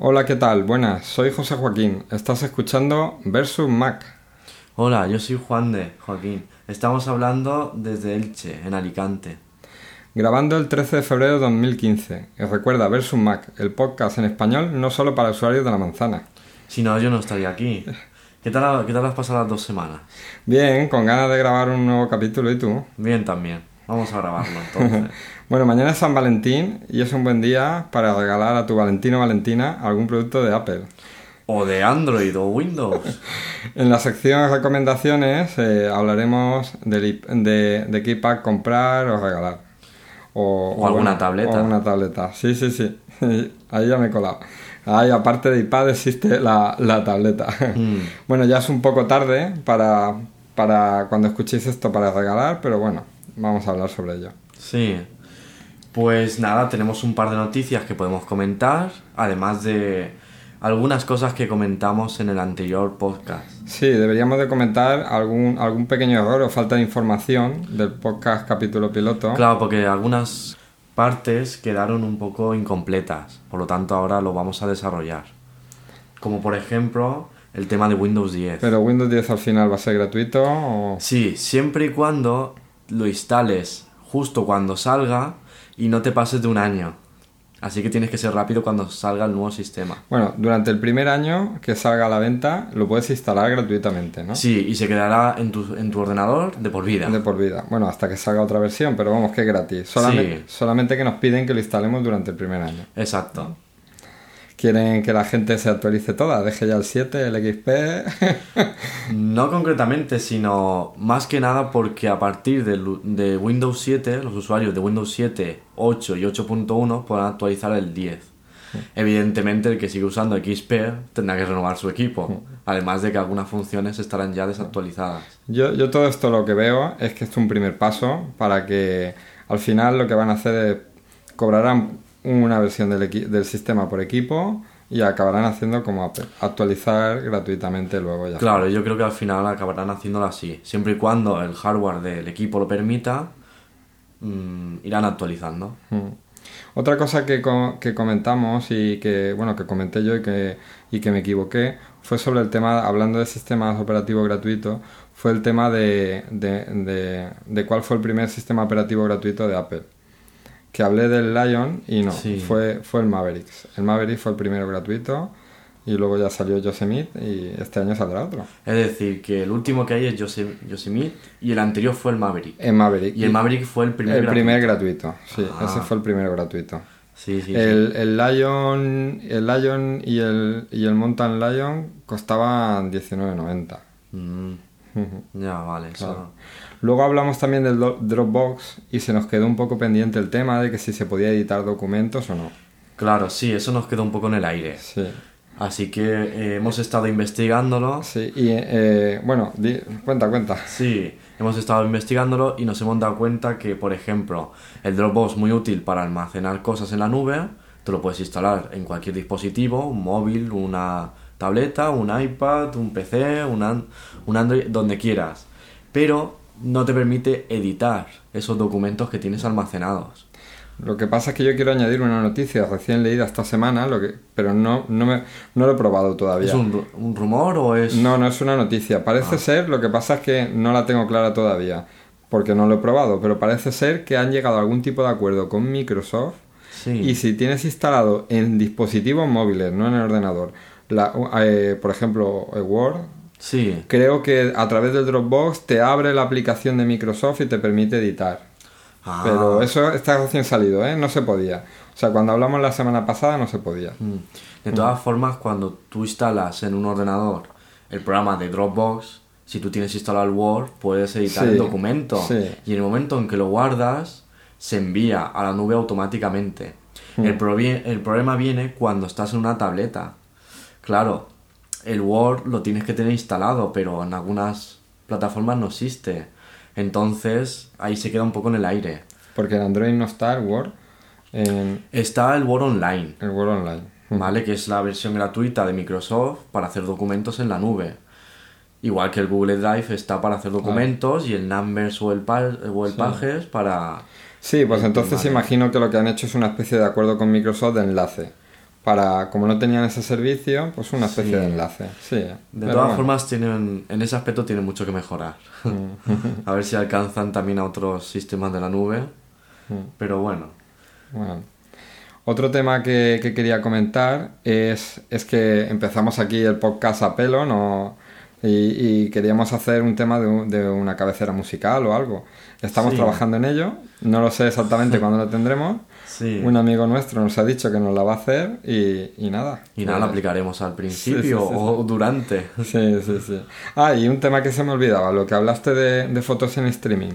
Hola, ¿qué tal? Buenas, soy José Joaquín. Estás escuchando Versus Mac. Hola, yo soy Juan de Joaquín. Estamos hablando desde Elche, en Alicante. Grabando el 13 de febrero de 2015. Y recuerda, Versus Mac, el podcast en español no solo para usuarios de la manzana. Si no, yo no estaría aquí. ¿Qué tal, ¿Qué tal has pasado las dos semanas? Bien, con ganas de grabar un nuevo capítulo, ¿y tú? Bien también. Vamos a grabarlo entonces. bueno, mañana es San Valentín y es un buen día para regalar a tu Valentino o Valentina algún producto de Apple. O de Android o Windows. en la sección recomendaciones eh, hablaremos de, de, de qué iPad comprar o regalar. O, alguna tableta. O alguna tableta, sí, sí, sí. Ahí ya me he colado. Ahí, aparte de iPad, existe la, la tableta. Mm. Bueno, ya es un poco tarde para, para cuando escuchéis esto para regalar, pero bueno, vamos a hablar sobre ello. Sí. Pues nada, tenemos un par de noticias que podemos comentar, además de algunas cosas que comentamos en el anterior podcast. Sí, deberíamos de comentar algún, algún pequeño error o falta de información del podcast capítulo piloto. Claro, porque algunas partes quedaron un poco incompletas, por lo tanto ahora lo vamos a desarrollar. Como por ejemplo el tema de Windows 10. ¿Pero Windows 10 al final va a ser gratuito? O... Sí, siempre y cuando lo instales justo cuando salga y no te pases de un año. Así que tienes que ser rápido cuando salga el nuevo sistema. Bueno, durante el primer año que salga a la venta lo puedes instalar gratuitamente, ¿no? Sí, y se quedará en tu, en tu ordenador de por vida. De por vida. Bueno, hasta que salga otra versión, pero vamos que es gratis. Solamente, solamente que nos piden que lo instalemos durante el primer año. Exacto quieren que la gente se actualice toda, deje ya el 7, el XP. no concretamente, sino más que nada porque a partir de, de, Windows 7, los usuarios de Windows 7, 8 y 8.1 podrán actualizar el 10. Evidentemente, el que sigue usando XP tendrá que renovar su equipo, además de que algunas funciones estarán ya desactualizadas. Yo, yo todo esto lo que veo es que es un primer paso para que al final lo que van a hacer es cobrarán una versión del, del sistema por equipo y acabarán haciendo como Apple, actualizar gratuitamente luego ya. Claro, yo creo que al final acabarán haciéndolo así, siempre y cuando el hardware del equipo lo permita, mm, irán actualizando. Mm. Otra cosa que, que, comentamos y que, bueno, que comenté yo y que, y que me equivoqué fue sobre el tema, hablando de sistemas operativos gratuitos, fue el tema de, de, de, de cuál fue el primer sistema operativo gratuito de Apple que hablé del Lion y no, fue, fue el Mavericks. El Maverick fue el primero gratuito y luego ya salió Yosemite y este año saldrá otro. Es decir, que el último que hay es Yosemite y el anterior fue el Maverick. El Maverick. Y el Maverick fue el primer El primer gratuito, sí, ah. ese fue el primero gratuito. Sí, sí, el, el, Lion, el Lion y el, y el Mountain Lion costaban 19.90. Mm. ya, vale, eso... Luego hablamos también del Dropbox y se nos quedó un poco pendiente el tema de que si se podía editar documentos o no. Claro, sí, eso nos quedó un poco en el aire. Sí. Así que eh, hemos estado investigándolo. Sí, y eh, bueno, cuenta, cuenta. Sí, hemos estado investigándolo y nos hemos dado cuenta que, por ejemplo, el Dropbox es muy útil para almacenar cosas en la nube. Tú lo puedes instalar en cualquier dispositivo, un móvil, una tableta, un iPad, un PC, un, un Android, donde quieras. Pero no te permite editar esos documentos que tienes almacenados. Lo que pasa es que yo quiero añadir una noticia recién leída esta semana, lo que, pero no, no, me, no lo he probado todavía. ¿Es un, rumor o es...? No, no es una noticia. Parece ah. ser, lo que pasa es que no la tengo clara todavía, porque no lo he probado, pero parece ser que han llegado a algún tipo de acuerdo con Microsoft y si tienes instalado en dispositivos móviles, no en el ordenador, la, eh, por ejemplo, Word, Sí. Creo que a través del Dropbox te abre la aplicación de Microsoft y te permite editar. Ah. Pero eso está recién salido, ¿eh? No se podía. O sea, cuando hablamos la semana pasada no se podía. Mm. De todas formas, cuando tú instalas en un ordenador el programa de Dropbox, si tú tienes instalado el Word, puedes editar el documento. Y en el momento en que lo guardas, se envía a la nube automáticamente. Mm. El, el problema viene cuando estás en una tableta. Claro, el Word lo tienes que tener instalado, pero en algunas plataformas no existe. Entonces ahí se queda un poco en el aire. Porque en Android no está el Word. Está el Word Online. El Word Online. ¿Vale? Que es la versión gratuita de Microsoft para hacer documentos en la nube. Igual que el Google Drive está para hacer documentos y el Numbers o el, o el Pages para... Sí, pues entonces imagino que lo que han hecho es una especie de acuerdo con Microsoft de enlace para, como no tenían ese servicio, pues una especie de enlace. Sí, de todas formas, tienen, en ese aspecto tienen mucho que mejorar. Mm. a ver si alcanzan también a otros sistemas de la nube. Mm. Pero bueno. Bueno. Otro tema que, quería comentar es, es, que empezamos aquí el podcast a pelo no, y, queríamos hacer un tema de, de, una cabecera musical o algo. Estamos trabajando en ello, no lo sé exactamente cuándo lo tendremos, un amigo nuestro nos ha dicho que nos la va a hacer y, nada. Y nada, la aplicaremos al principio o durante. Sí, sí, sí. Ah, y un tema que se me olvidaba, lo que hablaste de, fotos en streaming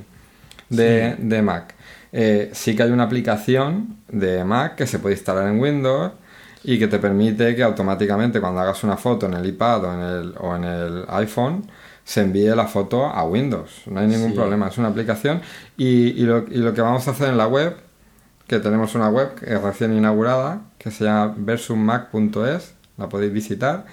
de, Mac. Eh, sí que hay una aplicación de Mac que se puede instalar en Windows y que te permite que automáticamente cuando hagas una foto en el iPad o en el, o en el iPhone se envíe la foto a Windows. No hay ningún problema, es una aplicación y, y, lo, y lo que vamos a hacer en la web que tenemos una web que es recién inaugurada, que se llama versusmac.es, la podéis visitar.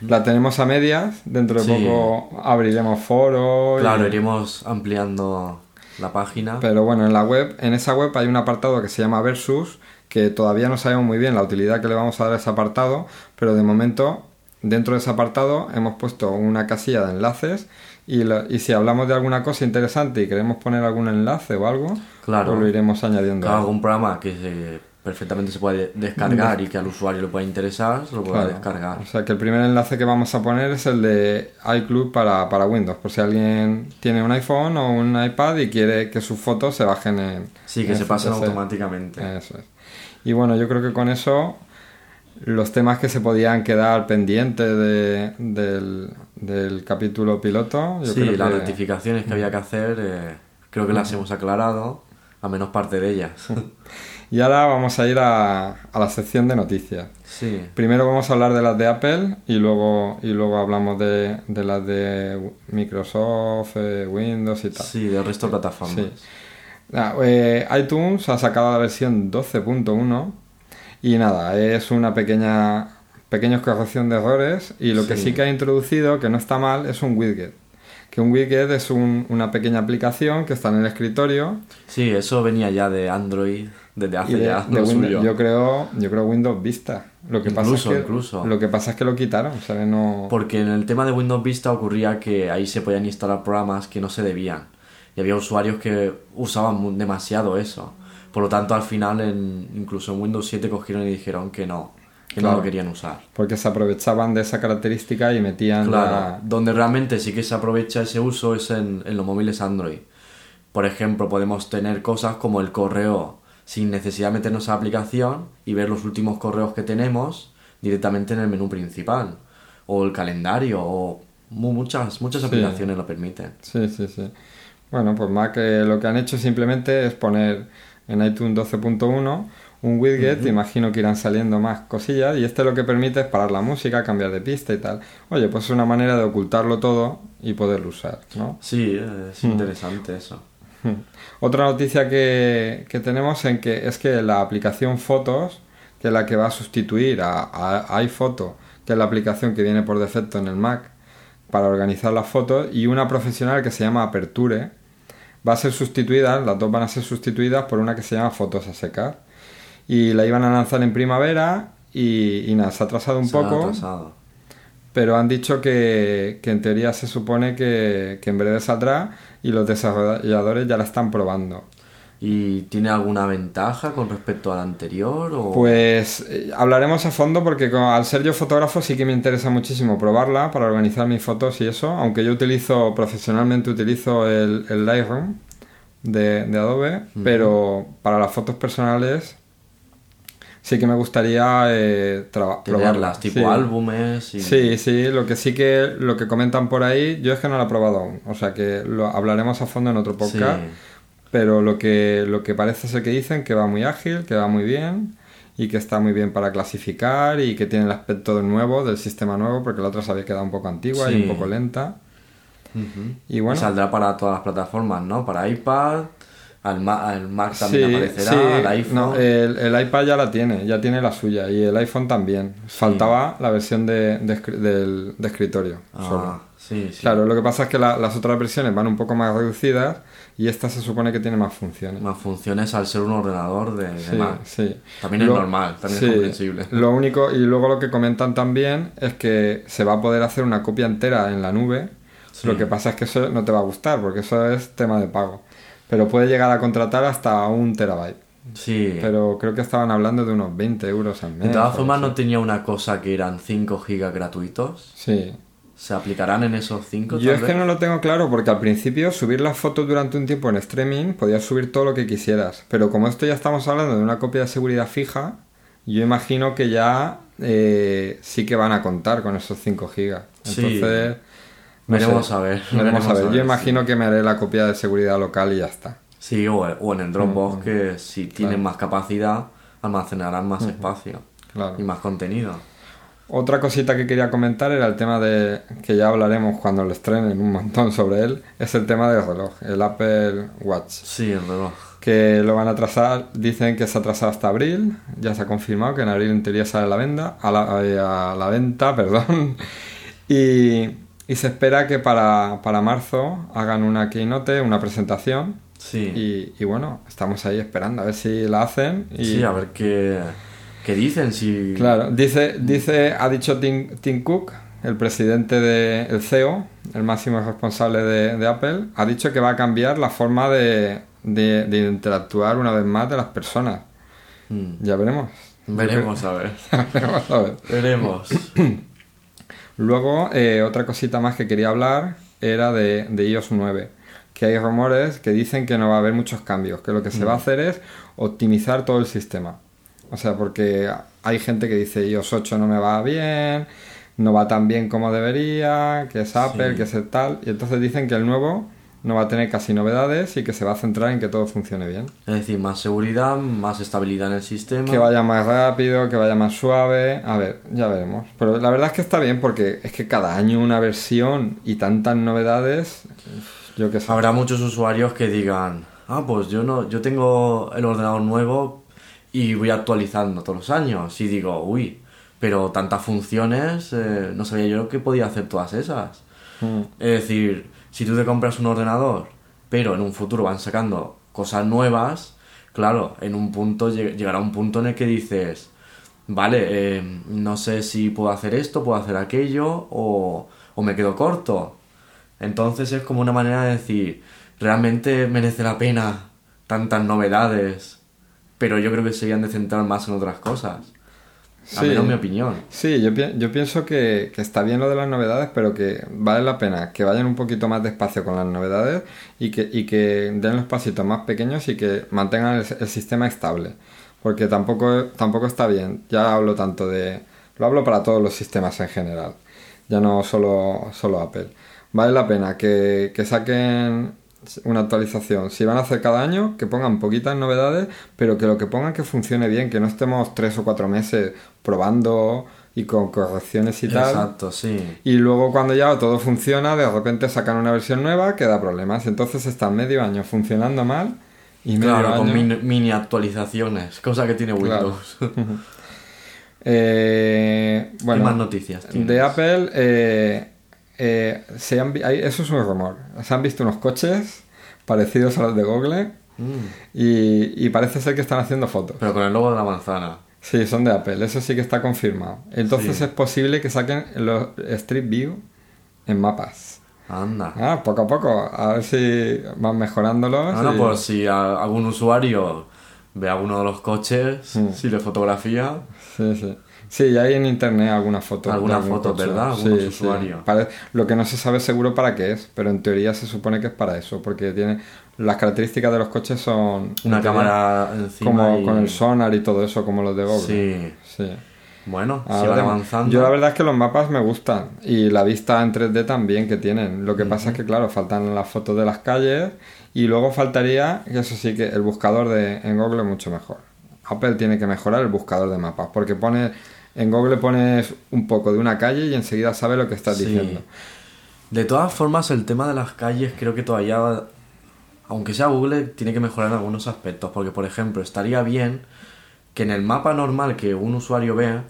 La tenemos a medias, dentro de poco abriremos foros. Claro, iremos ampliando la página. Pero bueno, en la web, en esa web hay un apartado que se llama Versus, que todavía no sabemos muy bien la utilidad que le vamos a dar a ese apartado, pero de momento, dentro de ese apartado hemos puesto una casilla de enlaces y, y, si hablamos de alguna cosa interesante y queremos poner algún enlace o algo, claro. pues lo iremos añadiendo. algún programa que perfectamente se puede descargar y que al usuario le pueda interesar, se lo pueda descargar. O sea que el primer enlace que vamos a poner es el de iCloud para, para Windows, por si alguien tiene un iPhone o un iPad y quiere que sus fotos se bajen en... Sí, que se pasen automáticamente. Eso es. Y bueno, yo creo que con eso los temas que se podían quedar pendientes de, del, capítulo piloto. sí, las rectificaciones que había que hacer, eh, creo que las hemos aclarado, a menos parte de ellas. y ahora vamos a ir a, a, la sección de noticias. Sí. Primero vamos a hablar de las de Apple y luego, y luego hablamos de, de las de Microsoft, eh, Windows y tal. Sí, del resto de plataformas. Sí. Ah, eh, iTunes ha sacado la versión 12.1 y nada, es una pequeña, pequeña corrección de errores y lo que sí que ha introducido, que no está mal, es un widget. Que un widget es una pequeña aplicación que está en el escritorio. Sí, eso venía ya de Android desde hace ya. yo creo, yo creo Windows Vista. Lo que pasa es que, incluso. Lo que pasa es que lo quitaron, No... Porque en el tema de Windows Vista ocurría que ahí se podían instalar programas que no se debían. Y había usuarios que usaban demasiado eso. Por lo tanto, al final, en, incluso en Windows 7 cogieron y dijeron que no, que no lo querían usar. Porque se aprovechaban de esa característica y metían. Claro, donde realmente sí que se aprovecha ese uso es en, los móviles Android. Por ejemplo, podemos tener cosas como el correo sin necesidad de meternos a la aplicación y ver los últimos correos que tenemos directamente en el menú principal. O el calendario, o muchas, muchas aplicaciones lo permiten. Sí, sí, sí. Bueno, pues Mac eh, lo que han hecho simplemente es poner en iTunes 12.1 un widget, imagino que irán saliendo más cosillas y este lo que permite es parar la música, cambiar de pista y tal. Oye, pues es una manera de ocultarlo todo y poderlo usar, ¿no? Sí, es interesante eso. Otra noticia que, tenemos en que es que la aplicación Fotos, que es la que va a sustituir a, a iPhoto, que es la aplicación que viene por defecto en el Mac para organizar las fotos, y una profesional que se llama Aperture, va a ser sustituida, las dos van a ser sustituidas por una que se llama Fotos a secar. Y la iban a lanzar en primavera y, nada, se ha atrasado un poco. Pero han dicho que, que, en teoría se supone que, que en breve saldrá y los desarrolladores ya la están probando. ¿Y tiene alguna ventaja con respecto al anterior? O... Pues eh, hablaremos a fondo porque al ser yo fotógrafo sí que me interesa muchísimo probarla para organizar mis fotos y eso, aunque yo utilizo profesionalmente utilizo el, Lightroom de, Adobe, pero para las fotos personales sí que me gustaría eh, probarlas, tipo álbumes. Sí, sí, lo que sí que lo que comentan por ahí, yo es que no la he probado aún, o sea que lo hablaremos a fondo en otro podcast pero lo que, lo que parece ser que dicen que va muy ágil, que va muy bien y que está muy bien para clasificar y que tiene el aspecto nuevo, del sistema nuevo, porque la otra se había quedado un poco antigua y un poco lenta. Y bueno. saldrá para todas las plataformas, ¿no? Para iPad, Al, Mac también aparecerá, al iPhone. No, el, iPad ya la tiene, ya tiene la suya y el iPhone también. Faltaba la versión de, de, escritorio. Ah, sí, sí. Claro, lo que pasa es que las otras versiones van un poco más reducidas y esta se supone que tiene más funciones. Más funciones al ser un ordenador de, sí, Mac. Sí. También es normal, también es comprensible. Lo único, y luego lo que comentan también es que se va a poder hacer una copia entera en la nube. Lo que pasa es que eso no te va a gustar porque eso es tema de pago pero puede llegar a contratar hasta un terabyte. Sí. Pero creo que estaban hablando de unos 20 euros al mes. De todas formas, ¿no tenía una cosa que eran 5 gigas gratuitos? Sí. ¿Se aplicarán en esos 5? Yo es que no lo tengo claro porque al principio subir las fotos durante un tiempo en streaming podías subir todo lo que quisieras. Pero como esto ya estamos hablando de una copia de seguridad fija, yo imagino que ya eh, sí que van a contar con esos 5 gigas. Entonces... Veremos a ver. Veremos a ver. Yo imagino que me haré la copia de seguridad local y ya está. Sí, o, en el Dropbox, mm, que si tienen más capacidad, almacenarán más espacio y más contenido. Otra cosita que quería comentar era el tema de, que ya hablaremos cuando lo estrenen un montón sobre él, es el tema del reloj, el Apple Watch. Sí, el reloj. Que lo van a atrasar, dicen que se ha atrasado hasta abril, ya se ha confirmado que en abril en teoría sale a la venta, a la, eh, a la venta, perdón. Y, y se espera que para, marzo hagan una keynote, una presentación. Sí. Y, bueno, estamos ahí esperando a ver si la hacen. Y... Sí, a ver qué, qué dicen. Si... Claro, dice, dice, ha dicho Tim, Cook, el presidente de el CEO, el máximo responsable de, Apple, ha dicho que va a cambiar la forma de, de, interactuar una vez más de las personas. Mm. Ya veremos. Veremos a ver. veremos a ver. Veremos. Luego, eh, otra cosita más que quería hablar era de, iOS 9, que hay rumores que dicen que no va a haber muchos cambios, que lo que se va a mm. hacer es optimizar todo el sistema. O sea, porque hay gente que dice iOS 8 no me va bien, no va tan bien como debería, que es Apple, que es tal, y entonces dicen que el nuevo no va a tener casi novedades y que se va a centrar en que todo funcione bien. Es decir, más seguridad, más estabilidad en el sistema. Que vaya más rápido, que vaya más suave. A ver, ya veremos. Pero la verdad es que está bien porque es que cada año una versión y tantas novedades, yo que sé. Habrá muchos usuarios que digan, ah, pues yo no, yo tengo el ordenador nuevo y voy actualizando todos los años. Y digo, uy, pero tantas funciones, eh, no sabía yo que podía hacer todas esas. Hmm. Es decir, si tú te compras un ordenador, pero en un futuro van sacando cosas nuevas, claro, en un punto llegará un punto en el que dices, vale, eh, no sé si puedo hacer esto, puedo hacer aquello, o, o me quedo corto. Entonces es como una manera de decir, realmente merece la pena tantas novedades, pero yo creo que se de centrar más en otras cosas. A menos mi opinión. Sí, yo, yo pienso que, está bien lo de las novedades, pero que vale la pena que vayan un poquito más despacio con las novedades y que, y que den los pasitos más pequeños y que mantengan el, sistema estable. Porque tampoco, tampoco está bien. Ya hablo tanto de... Lo hablo para todos los sistemas en general. Ya no solo, solo Apple. Vale la pena que, que saquen una actualización. Si van a hacer cada año, que pongan poquitas novedades, pero que lo que pongan que funcione bien, que no estemos tres o cuatro meses probando y con correcciones y tal. Exacto, sí. Y luego cuando ya todo funciona, de repente sacan una versión nueva que da problemas. Entonces están medio año funcionando mal y medio claro, con mini, actualizaciones, cosa que tiene Windows. eh, bueno, ¿Qué más noticias De Apple, eh, eh, se han, eso es un rumor. Se han visto unos coches parecidos a los de Google mm. y, parece ser que están haciendo fotos. Pero con el logo de la manzana. Sí, son de Apple, eso sí que está confirmado. Entonces es posible que saquen los Street View en mapas. Anda. Ah, poco a poco, a ver si van mejorándolos. Bueno, pues si algún usuario ve alguno de los coches, mm. si le fotografía. Sí, sí. Sí, hay en internet algunas fotos. Algunas fotos, ¿verdad? sí, Lo que no se sabe seguro para qué es, pero en teoría se supone que es para eso, porque tiene las características de los coches son... Una cámara encima Como con el sonar y todo eso, como los de Google. Sí. Sí. Bueno, si va avanzando. Yo la verdad es que los mapas me gustan y la vista en 3D también que tienen. Lo que pasa es que, claro, faltan las fotos de las calles y luego faltaría, eso sí que el buscador de, en Google es mucho mejor. Apple tiene que mejorar el buscador de mapas porque pone en Google pones un poco de una calle y enseguida sabe lo que estás diciendo. De todas formas, el tema de las calles creo que todavía aunque sea Google, tiene que mejorar en algunos aspectos. Porque, por ejemplo, estaría bien que en el mapa normal que un usuario vea,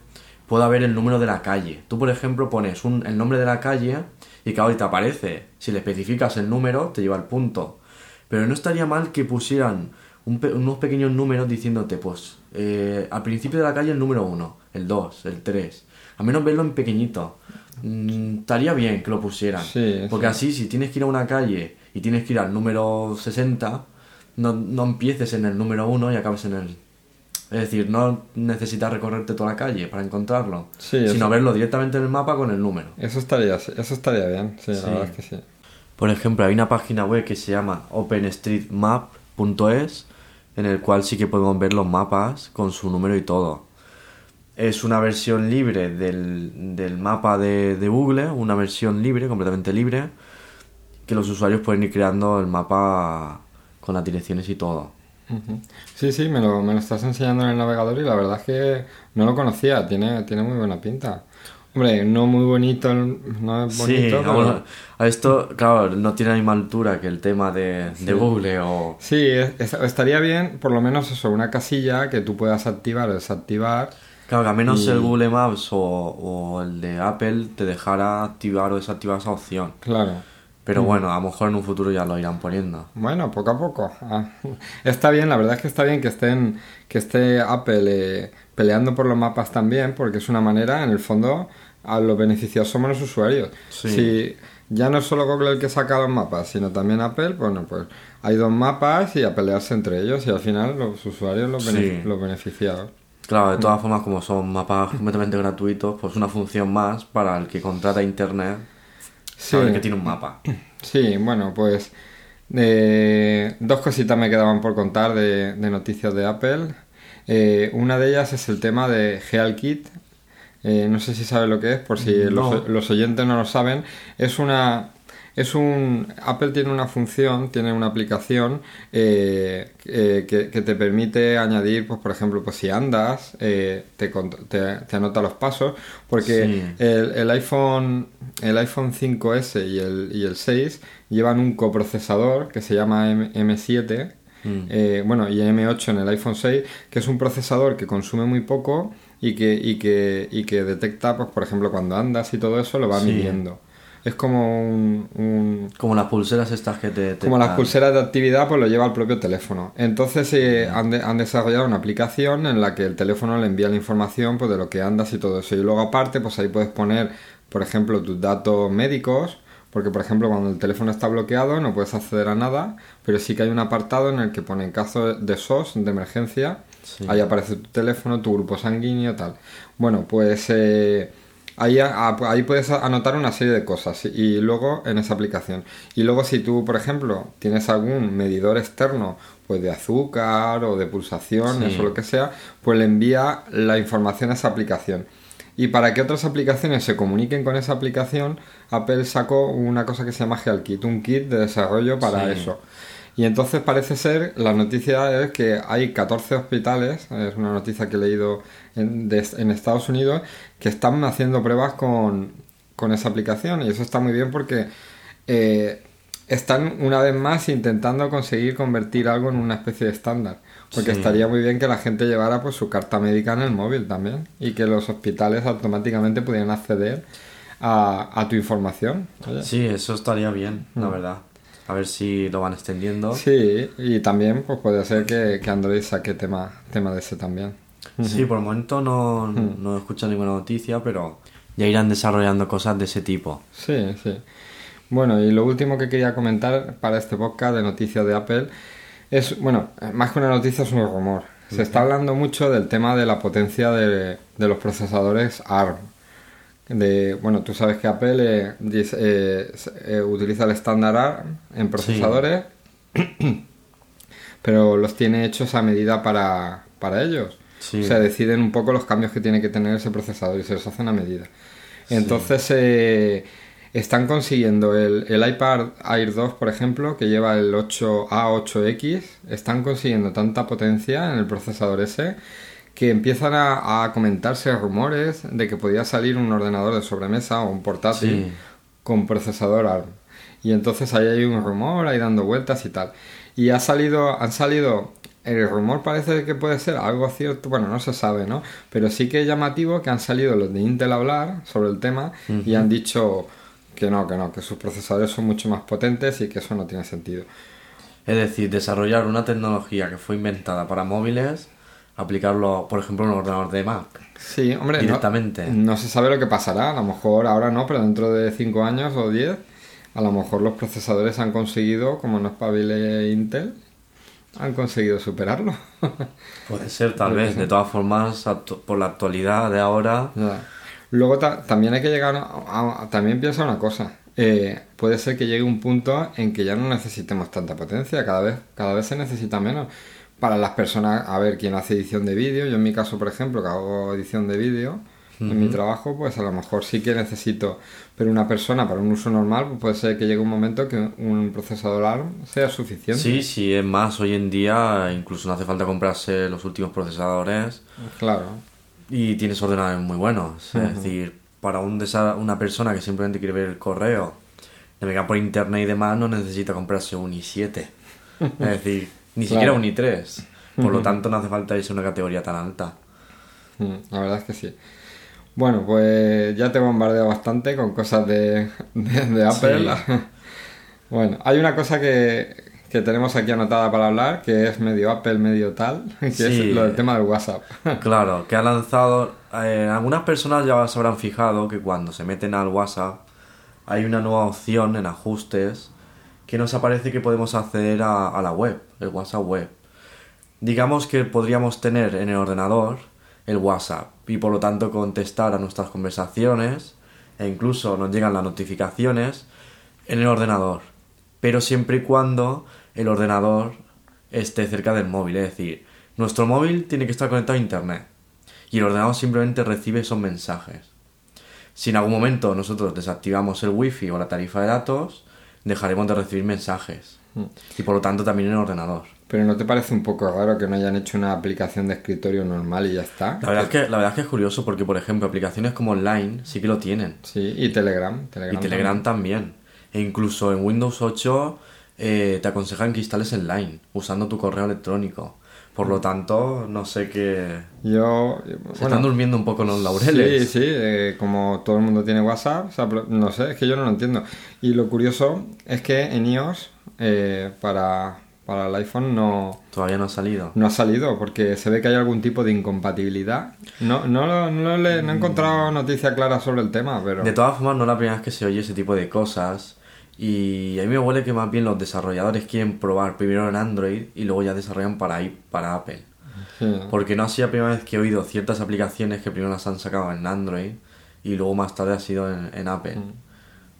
pueda ver el número de la calle. Tú, por ejemplo, pones un, el nombre de la calle y que ahorita aparece. Si le especificas el número, te lleva al punto. Pero no estaría mal que pusieran unos pequeños números diciéndote, pues, eh, al principio de la calle el número 1, el 2, el 3. A menos verlo en pequeñito. Mm, estaría bien que lo pusieran. porque así, si tienes que ir a una calle y tienes que ir al número 60, no, no empieces en el número 1 y acabes en el es decir, no necesitas recorrerte toda la calle para encontrarlo, sino verlo directamente en el mapa con el número. Eso estaría, eso estaría bien, sí, la verdad es que sí. Por ejemplo, hay una página web que se llama openstreetmap.es en el cual sí que podemos ver los mapas con su número y todo. Es una versión libre del, del mapa de, de Google, una versión libre, completamente libre, que los usuarios pueden ir creando el mapa con las direcciones y todo. Sí, sí, me lo, me lo estás enseñando en el navegador y la verdad es que no lo conocía, tiene, tiene muy buena pinta. Hombre, no muy bonito, no es bonito. a esto, claro, no tiene la misma altura que el tema de, Google o... Sí, estaría bien, por lo menos eso, una casilla que tú puedas activar o desactivar. Claro, que a menos el Google Maps o, o, el de Apple te dejara activar o desactivar esa opción. Claro. Pero mm. bueno, a lo mejor en un futuro ya lo irán poniendo. Bueno, poco a poco. Ah, está bien, la verdad es que está bien que estén, que esté Apple eh, peleando por los mapas también, porque es una manera, en el fondo, a los beneficiados somos los usuarios. Si ya no es solo Google el que saca los mapas, sino también Apple, bueno, pues hay dos mapas y a pelearse entre ellos y al final los usuarios los, los beneficiados. Claro, de todas mm. formas, como son mapas completamente gratuitos, pues una función más para el que contrata internet Sí. que tiene un mapa. Sí, bueno, pues eh, dos cositas me quedaban por contar de, noticias de Apple. Eh, una de ellas es el tema de GealKit. Eh, no sé si sabes lo que es, por si los, los, oyentes no lo saben. Es una es un Apple tiene una función, tiene una aplicación eh, eh, que, te permite añadir, pues por ejemplo, pues si andas, eh, te, te, anota los pasos, porque el, iPhone el iPhone 5S y el, y el 6 llevan un coprocesador que se llama M 7 mm. bueno, y M8 en el iPhone 6, que es un procesador que consume muy poco y que, y que, y que detecta, pues por ejemplo, cuando andas y todo eso lo va midiendo es como un, Como las pulseras estas que te... como las pulseras de actividad, pues lo lleva el propio teléfono. Entonces eh, han, han, desarrollado una aplicación en la que el teléfono le envía la información pues, de lo que andas y todo eso. Y luego aparte, pues ahí puedes poner, por ejemplo, tus datos médicos, porque por ejemplo cuando el teléfono está bloqueado no puedes acceder a nada, pero sí que hay un apartado en el que pone en caso de SOS, de emergencia, ahí aparece tu teléfono, tu grupo sanguíneo, tal. Bueno, pues... Eh, Ahí, ahí puedes anotar una serie de cosas y luego en esa aplicación. Y luego si tú, por ejemplo, tienes algún medidor externo, pues de azúcar o de pulsaciones o lo que sea, pues le envía la información a esa aplicación. Y para que otras aplicaciones se comuniquen con esa aplicación, Apple sacó una cosa que se llama HealthKit, un kit de desarrollo para eso. Y entonces parece ser, la noticia es que hay 14 hospitales, es una noticia que he leído en, en Estados Unidos, que están haciendo pruebas con, esa aplicación y eso está muy bien porque eh, están una vez más intentando conseguir convertir algo en una especie de estándar. Porque estaría muy bien que la gente llevara pues su carta médica en el móvil también y que los hospitales automáticamente pudieran acceder a, tu información. Sí, eso estaría bien, la mm. verdad. A ver si lo van extendiendo. Sí, y también pues puede ser que, que Android saque tema, tema de ese también. Sí, por el momento no, no he escuchado ninguna noticia, pero ya irán desarrollando cosas de ese tipo. Sí, sí. Bueno, y lo último que quería comentar para este podcast de noticias de Apple es, bueno, más que una noticia es un rumor. Se está hablando mucho del tema de la potencia de, los procesadores ARM. De, bueno, tú sabes que Apple eh, eh, eh, utiliza el estándar ARM en procesadores, pero los tiene hechos a medida para, para ellos. O sea, deciden un poco los cambios que tiene que tener ese procesador y se los hacen a medida. Entonces, eh, están consiguiendo el, iPad Air 2, por ejemplo, que lleva el 8A8X, están consiguiendo tanta potencia en el procesador ese que empiezan a, comentarse rumores de que podía salir un ordenador de sobremesa o un portátil con procesador ARM. Y entonces ahí hay un rumor ahí dando vueltas y tal. Y ha salido, han salido el rumor parece que puede ser algo cierto, bueno, no se sabe, ¿no? Pero sí que es llamativo que han salido los de Intel a hablar sobre el tema y han dicho que no, que no, que sus procesadores son mucho más potentes y que eso no tiene sentido. Es decir, desarrollar una tecnología que fue inventada para móviles, aplicarlo, por ejemplo, en un ordenador de Mac. Sí, hombre, directamente. No, se sabe lo que pasará, a lo mejor ahora no, pero dentro de 5 años o 10, a lo mejor los procesadores han conseguido, como no espabile Intel, han conseguido superarlo. Puede ser, tal vez. De todas formas, por la actualidad de ahora. Luego también hay que llegar a, También piensa una cosa. Eh, puede ser que llegue un punto en que ya no necesitemos tanta potencia. Cada vez, cada vez se necesita menos. Para las personas, a ver, quien hace edición de vídeo. Yo en mi caso, por ejemplo, que hago edición de vídeo en mi trabajo, pues a lo mejor sí que necesito, pero una persona para un uso normal pues puede ser que llegue un momento que un procesador ARM sea suficiente. Sí, sí, es más, hoy en día incluso no hace falta comprarse los últimos procesadores. Claro. Y tienes ordenadores muy buenos, es decir, para un una persona que simplemente quiere ver el correo, navegar por internet y demás, no necesita comprarse un i7. es decir, ni siquiera un i3. Por lo tanto, no hace falta irse a una categoría tan alta. La verdad es que sí. Bueno, pues ya te he bombardeado bastante con cosas de, de, Apple. bueno, hay una cosa que, que, tenemos aquí anotada para hablar, que es medio Apple, medio tal, que es lo del tema del WhatsApp. claro, que ha lanzado... Eh, algunas personas ya se habrán fijado que cuando se meten al WhatsApp hay una nueva opción en ajustes que nos aparece que podemos acceder a, a la web, el WhatsApp web. Digamos que podríamos tener en el ordenador el WhatsApp y por lo tanto contestar a nuestras conversaciones e incluso nos llegan las notificaciones en el ordenador, pero siempre y cuando el ordenador esté cerca del móvil, es decir, nuestro móvil tiene que estar conectado a internet y el ordenador simplemente recibe esos mensajes. Si en algún momento nosotros desactivamos el wifi o la tarifa de datos, dejaremos de recibir mensajes mm. y por lo tanto también en el ordenador. Pero ¿no te parece un poco raro que no hayan hecho una aplicación de escritorio normal y ya está? La verdad, es que, la verdad es que es curioso porque, por ejemplo, aplicaciones como Online sí que lo tienen. Sí, y Telegram. y Telegram también. E incluso en Windows 8 eh, te aconsejan que instales Line usando tu correo electrónico. Por lo tanto, no sé qué... Yo... Se están durmiendo un poco los laureles. Sí, sí, eh, como todo el mundo tiene WhatsApp, no sé, es que yo no lo entiendo. Y lo curioso es que en iOS, eh, para para el iPhone no... Todavía no ha salido. No ha salido porque se ve que hay algún tipo de incompatibilidad. No, no, no, le, he encontrado noticia clara sobre el tema, pero... De todas formas, no es la primera vez que se oye ese tipo de cosas. Y a mí me huele que más bien los desarrolladores quieren probar primero en Android y luego ya desarrollan para, para Apple. Porque no ha sido la primera vez que he oído ciertas aplicaciones que primero las han sacado en Android y luego más tarde ha sido en, Apple. Mm.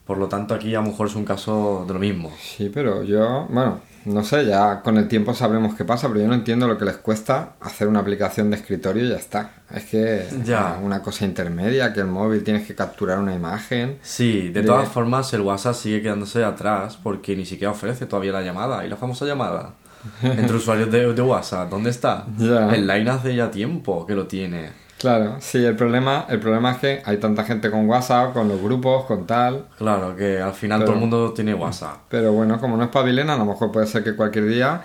Por lo tanto, aquí a lo mejor es un caso de lo mismo. Sí, pero yo, bueno, no sé, ya con el tiempo sabremos qué pasa, pero yo no entiendo lo que les cuesta hacer una aplicación de escritorio y ya está. Es que ya. una cosa intermedia, que el móvil tienes que capturar una imagen. Sí, de, todas formas el WhatsApp sigue quedándose atrás porque ni siquiera ofrece todavía la llamada y la famosa llamada. Entre usuarios de, de WhatsApp, ¿dónde está? El Line hace ya tiempo que lo tiene. Claro, sí, el problema, el problema es que hay tanta gente con WhatsApp, con los grupos, con tal. Claro, que al final todo el mundo tiene WhatsApp. Pero bueno, como no es pavilena, a lo mejor puede ser que cualquier día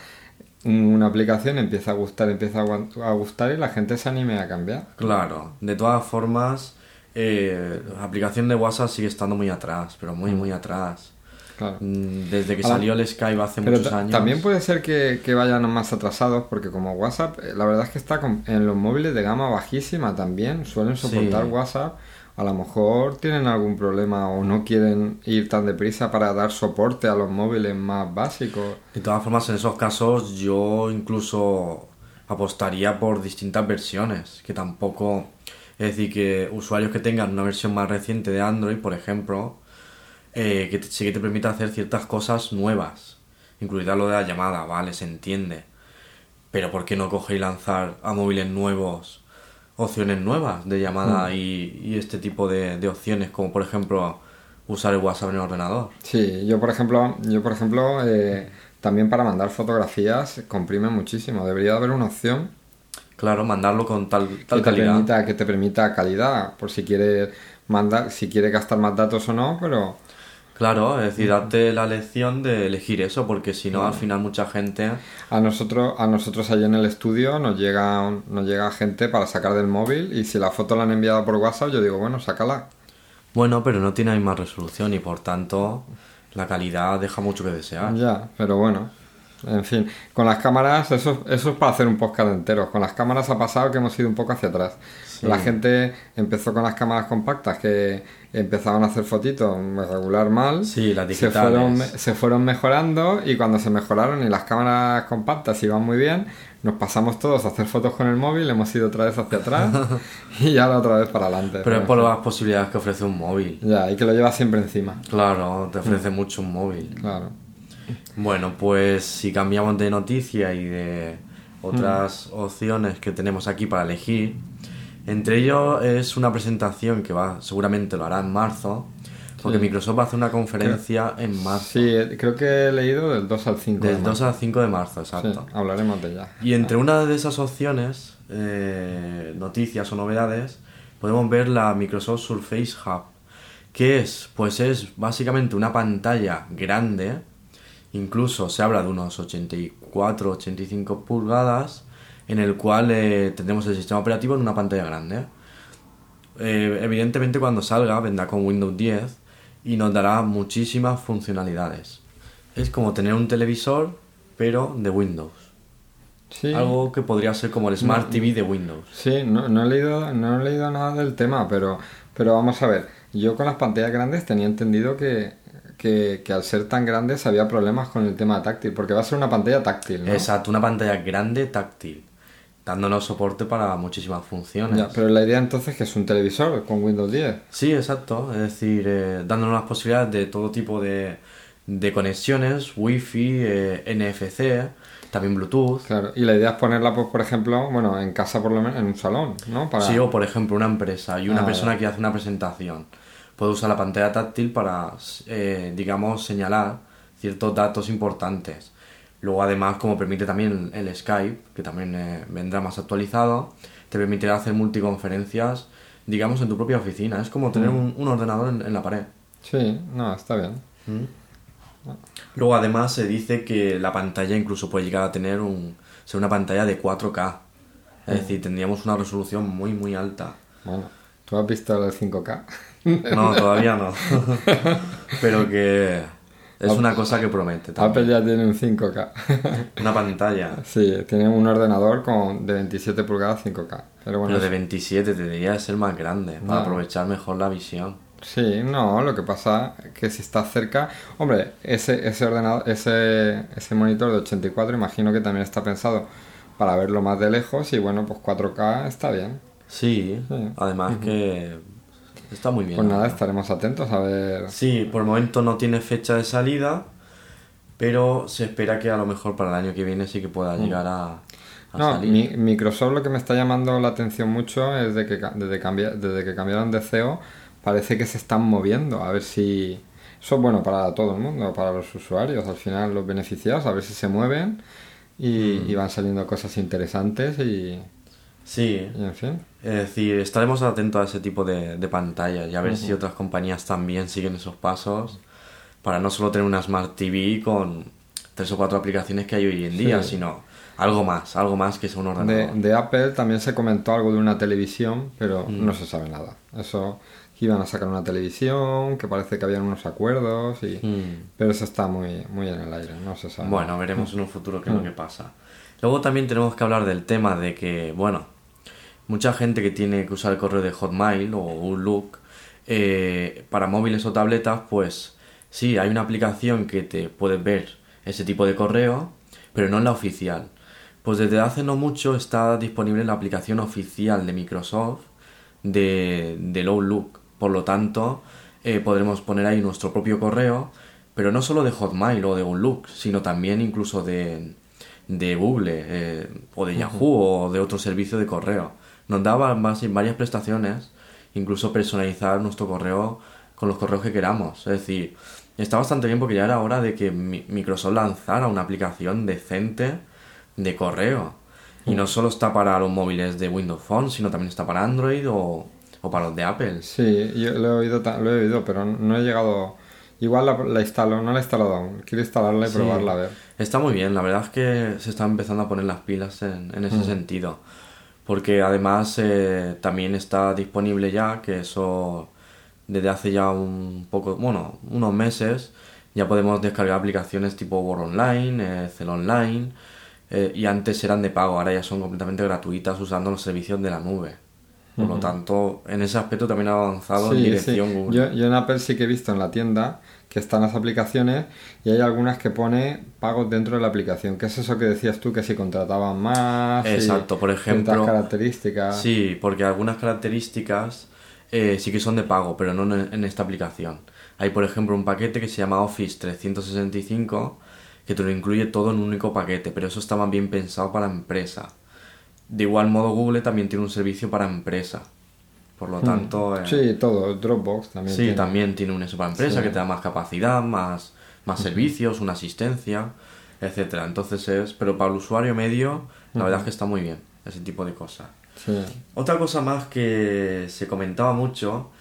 una aplicación empiece a gustar, empieza a gustar y la gente se anime a cambiar. Claro, de todas formas, eh, la aplicación de WhatsApp sigue estando muy atrás, pero muy, muy atrás. Mm, desde que salió el Skype hace muchos años. También puede ser que, vayan más atrasados, porque como WhatsApp, eh, la verdad es que está en los móviles de gama bajísima también, suelen soportar WhatsApp. A lo mejor tienen algún problema o no quieren ir tan deprisa para dar soporte a los móviles más básicos. De todas formas, en esos casos yo incluso apostaría por distintas versiones, que tampoco... Es decir, que usuarios que tengan una versión más reciente de Android, por ejemplo, eh, que sí que te permite hacer ciertas cosas nuevas, incluida lo de la llamada, vale, se entiende. Pero ¿por qué no coger y lanzar a móviles nuevos opciones nuevas de llamada hmm. y, este tipo de, opciones, como por ejemplo usar el WhatsApp en el ordenador? Sí, yo por ejemplo, yo por ejemplo eh, también para mandar fotografías comprime muchísimo. Debería haber una opción Claro, mandarlo con tal, tal que calidad. Te permita, que te permita calidad, por si quieres mandar, si quieres gastar más datos o no, pero Claro, es decir, darte la lección de elegir eso, porque si no, al final mucha gente... A nosotros, a nosotros allí en el estudio nos llega, nos llega gente para sacar del móvil y si la foto la han enviado por WhatsApp, yo digo, bueno, sácala. Bueno, pero no tiene la misma resolución y por tanto la calidad deja mucho que desear. Ya, pero bueno, en fin, con las cámaras, eso, eso es para hacer un podcast entero. Con las cámaras ha pasado que hemos ido un poco hacia atrás. La gente empezó con las cámaras compactas que empezaban a hacer fotitos regular mal. Sí, las se fueron, se fueron mejorando y cuando se mejoraron y las cámaras compactas iban muy bien, nos pasamos todos a hacer fotos con el móvil, hemos ido otra vez hacia atrás y la otra vez para adelante. Pero es por las posibilidades que ofrece un móvil. Ya, y que lo llevas siempre encima. Claro, te ofrece mm. mucho un móvil. Claro. Bueno, pues si cambiamos de noticia y de otras mm. opciones que tenemos aquí para elegir, entre ellos es una presentación que va, seguramente lo hará en marzo, porque Microsoft va a hacer una conferencia en marzo. Sí, creo que he leído del 2 al 5 del 2 al 5 de marzo, exacto. hablaremos de ella. Y entre una de esas opciones, eh, noticias o novedades, podemos ver la Microsoft Surface Hub. que es? Pues es básicamente una pantalla grande, incluso se habla de unos 84-85 pulgadas, en el cual eh, tendremos el sistema operativo en una pantalla grande. Eh, evidentemente cuando salga vendrá con Windows 10 y nos dará muchísimas funcionalidades. Es como tener un televisor pero de Windows. Algo que podría ser como el Smart TV de Windows. Sí, no, no, he leído, no he leído nada del tema, pero, pero vamos a ver. Yo con las pantallas grandes tenía entendido que, que, al ser tan grandes había problemas con el tema táctil, porque va a ser una pantalla táctil, ¿no? Exacto, una pantalla grande táctil dándonos soporte para muchísimas funciones. Ya, pero la idea entonces es que es un televisor con Windows 10. Sí, exacto. Es decir, eh, dándonos las posibilidades de todo tipo de, de conexiones, Wi-Fi, eh, NFC, también Bluetooth. Claro, y la idea es ponerla, pues, por ejemplo, bueno, en casa por lo menos, en un salón, ¿no? Para... Sí, o por ejemplo una empresa y una ah, persona que hace una presentación. Puede usar la pantalla táctil para, eh, digamos, señalar ciertos datos importantes Luego además, como permite también el Skype, que también eh, vendrá más actualizado, te permitirá hacer multiconferencias, digamos, en tu propia oficina. Es como tener mm. un, ordenador en, la pared. Sí, no, está bien. Mm. Luego además se dice que la pantalla incluso puede llegar a tener un, ser una pantalla de 4K. Es mm. decir, tendríamos una resolución muy, muy alta. Bueno, ¿tú has visto el 5K? No, todavía no. Pero que es una cosa que promete. Apple ya tiene un 5K. una pantalla. Sí, tiene un ordenador con de 27 pulgadas 5K. Pero, bueno, de 27 debería ser más grande para aprovechar mejor la visión. Sí, no, lo que pasa es que si está cerca, hombre, ese, ese ordenador, ese, ese monitor de 84 imagino que también está pensado para verlo más de lejos y bueno, pues 4K está bien. Sí, además que Está muy bien. Pues nada, estaremos atentos a ver. Sí, por el momento no tiene fecha de salida, pero se espera que a lo mejor para el año que viene sí que pueda mm. llegar a, no, Microsoft lo que me está llamando la atención mucho es de que desde, desde que cambiaron de CEO parece que se están moviendo. A ver si. Eso es bueno para todo el mundo, para los usuarios, al final los beneficiados, a ver si se mueven y, mm. y van saliendo cosas interesantes y, Sí. Es decir, estaremos atentos a ese tipo de, de pantallas y a ver si otras compañías también siguen esos pasos para no solo tener una Smart TV con tres o cuatro aplicaciones que hay hoy en día, sino algo más, algo más que sea un ordenador. De, Apple también se comentó algo de una televisión, pero mm. no se sabe nada. Eso que iban a sacar una televisión, que parece que habían unos acuerdos, y... Mm. pero eso está muy, muy en el aire, no se sabe. Bueno, veremos en un futuro qué es lo que pasa. Luego también tenemos que hablar del tema de que, bueno, mucha gente que tiene que usar el correo de Hotmail o Outlook eh, para móviles o tabletas, pues sí, hay una aplicación que te puede ver ese tipo de correo, pero no en la oficial. Pues desde hace no mucho está disponible la aplicación oficial de Microsoft de, del Outlook. Por lo tanto, eh, podremos poner ahí nuestro propio correo, pero no solo de Hotmail o de Outlook, sino también incluso de, de Google eh, o de Yahoo o de otro servicio de correo nos da varias prestaciones, incluso personalizar nuestro correo con los correos que queramos. Es decir, está bastante bien porque ya era hora de que Microsoft lanzara una aplicación decente de correo. Y no solo está para los móviles de Windows Phone, sino también está para Android o, para los de Apple. Sí, yo lo he oído, lo he oído pero no he llegado igual la, instalo, no la he instalado aún, quiero instalarla y probarla a ver. Está muy bien, la verdad es que se están empezando a poner las pilas en, ese mm. sentido. Porque además eh, también está disponible ya, que eso desde hace ya un poco, bueno, unos meses, ya podemos descargar aplicaciones tipo Word Online, eh, Cell Online, eh, y antes eran de pago, ahora ya son completamente gratuitas usando los servicios de la nube. Por lo tanto, en ese aspecto también ha avanzado en dirección Google. Yo, en Apple sí que he visto en la tienda que están las aplicaciones y hay algunas que pone pagos dentro de la aplicación. ¿Qué es eso que decías tú? Que si contrataban más. Exacto, por ejemplo. características. Sí, porque algunas características eh, sí que son de pago, pero no en, esta aplicación. Hay, por ejemplo, un paquete que se llama Office 365 que te lo incluye todo en un único paquete, pero eso más bien pensado para empresa. De igual modo, Google también tiene un servicio para empresa. Por lo hmm. tanto. Eh, sí, todo. Dropbox también. Sí, también tiene un eso para empresa que te da más capacidad, más, más servicios, una asistencia, etcétera. Entonces es. Pero para el usuario medio, la verdad es que está muy bien ese tipo de cosas. Otra cosa más que se comentaba mucho,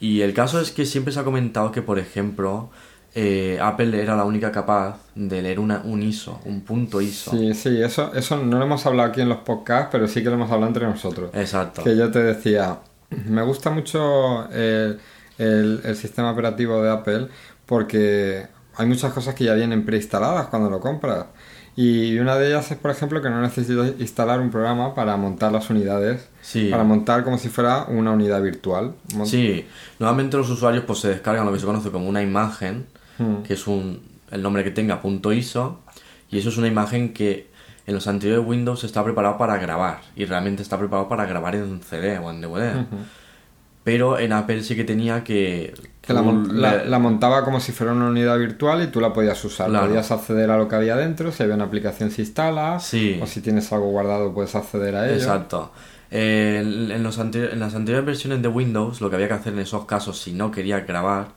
y el caso es que siempre se ha comentado que, por ejemplo, eh, Apple era la única capaz de leer una, un ISO, un punto ISO. Sí, sí, eso, eso no lo hemos hablado aquí en los podcasts, pero sí que lo hemos hablado entre nosotros. Exacto. Que yo te decía, me gusta mucho el, el, sistema operativo de Apple porque hay muchas cosas que ya vienen preinstaladas cuando lo compras. Y una de ellas es, por ejemplo, que no necesito instalar un programa para montar las unidades. Sí. Para montar como si fuera una unidad virtual. Sí, normalmente los usuarios pues se descargan lo que se conoce como una imagen Hmm. que es un, el nombre que tenga punto .iso, y eso es una imagen que en los anteriores Windows está preparado para grabar, y realmente está preparado para grabar en CD o en DVD. Pero en Apple sí que tenía que... que la, montaba como si fuera una unidad virtual y tú la podías usar. Podías acceder a lo que había dentro, si había una aplicación se instala, o si tienes algo guardado puedes acceder a ello. Exacto. en, los en las anteriores versiones de Windows lo que había que hacer en esos casos si no quería grabar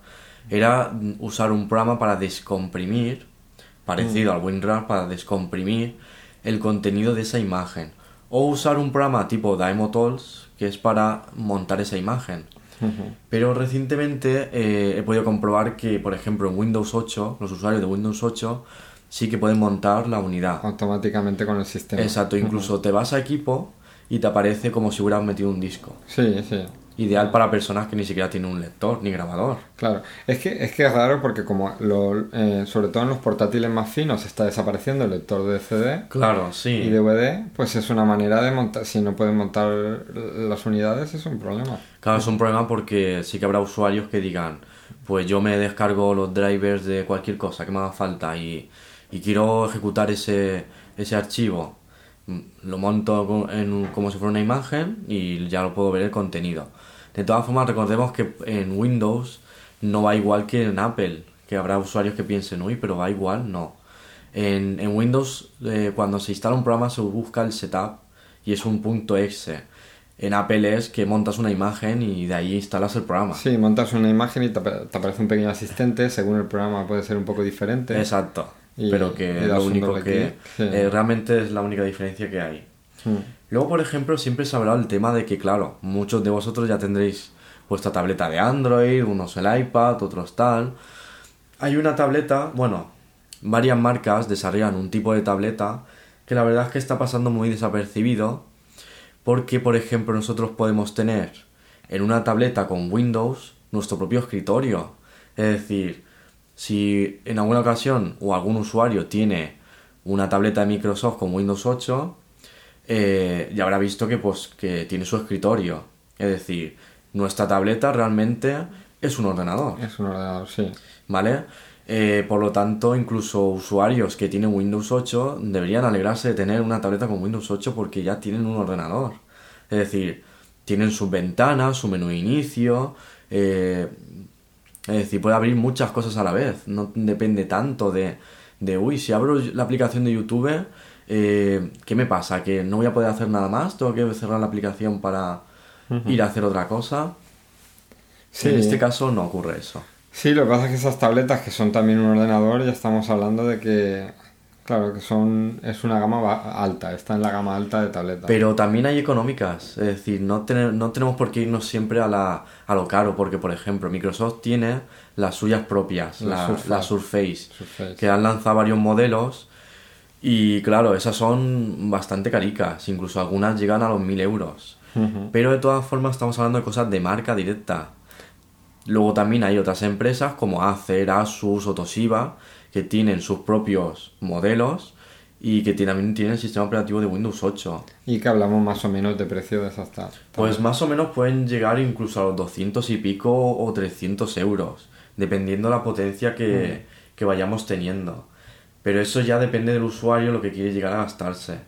era usar un programa para descomprimir, parecido mm. al WinRAR, para descomprimir el contenido de esa imagen. O usar un programa tipo Tools que es para montar esa imagen. Pero recientemente eh, he podido comprobar que, por ejemplo, en Windows 8, los usuarios de Windows 8 sí que pueden montar la unidad. Automáticamente con el sistema. Exacto, incluso te vas a equipo y te aparece como si hubieras metido un disco. Sí, sí ideal para personas que ni siquiera tienen un lector ni grabador. Claro, es que es, que es raro porque como lo, eh, sobre todo en los portátiles más finos está desapareciendo el lector de CD claro, sí. y DVD, pues es una manera de montar, si no pueden montar las unidades es un problema. Claro, es un problema porque sí que habrá usuarios que digan, pues yo me descargo los drivers de cualquier cosa que me haga falta y, y quiero ejecutar ese, ese archivo lo monto en, como si fuera una imagen y ya lo puedo ver el contenido. De todas formas, recordemos que en Windows no va igual que en Apple, que habrá usuarios que piensen, uy, pero va igual, no. En, en Windows, eh, cuando se instala un programa, se busca el setup y es un punto exe. En Apple es que montas una imagen y de ahí instalas el programa. Sí, montas una imagen y te, aparece un pequeño asistente, según el programa puede ser un poco diferente. Exacto, pero que lo único que... Eh, realmente es la única diferencia que hay. Hmm. Luego, por ejemplo, siempre se ha hablado el tema de que, claro, muchos de vosotros ya tendréis vuestra tableta de Android, unos el iPad, otros tal. Hay una tableta, bueno, varias marcas desarrollan un tipo de tableta que la verdad es que está pasando muy desapercibido porque, por ejemplo, nosotros podemos tener en una tableta con Windows nuestro propio escritorio. Es decir, si en alguna ocasión o algún usuario tiene una tableta de Microsoft con Windows 8, eh, ya habrá visto que, pues, que tiene su escritorio. Es decir, nuestra tableta realmente es un ordenador. Es un ordenador, sí. ¿Vale? Eh, por lo tanto, incluso usuarios que tienen Windows 8 deberían alegrarse de tener una tableta con Windows 8 porque ya tienen un ordenador. Es decir, tienen sus ventanas, su menú de inicio. Eh, es decir, puede abrir muchas cosas a la vez. No depende tanto de, de uy, si abro la aplicación de YouTube eh, ¿qué me pasa? ¿Que no voy a poder hacer nada más? ¿Tengo que cerrar la aplicación para ir a hacer otra cosa? En este caso no ocurre eso. Sí, lo que pasa es que esas tabletas que son también un ordenador, ya estamos hablando de que, Claro, que son es una gama alta, está en la gama alta de tabletas. Pero también hay económicas, es decir, no, no tenemos por qué irnos siempre a, la, a lo caro, porque por ejemplo Microsoft tiene las suyas propias, la, Surface, que han lanzado varios modelos y claro, esas son bastante caricas, incluso algunas llegan a los 1000 euros. Pero de todas formas estamos hablando de cosas de marca directa. Luego también hay otras empresas como Acer, Asus o Toshiba que tienen sus propios modelos y que también tienen el sistema operativo de Windows 8. ¿Y que hablamos más o menos de precio de esas Pues más o menos pueden llegar incluso a los 200 y pico o 300 euros, dependiendo la potencia que, que vayamos teniendo. Pero eso ya depende del usuario lo que quiere llegar a gastarse.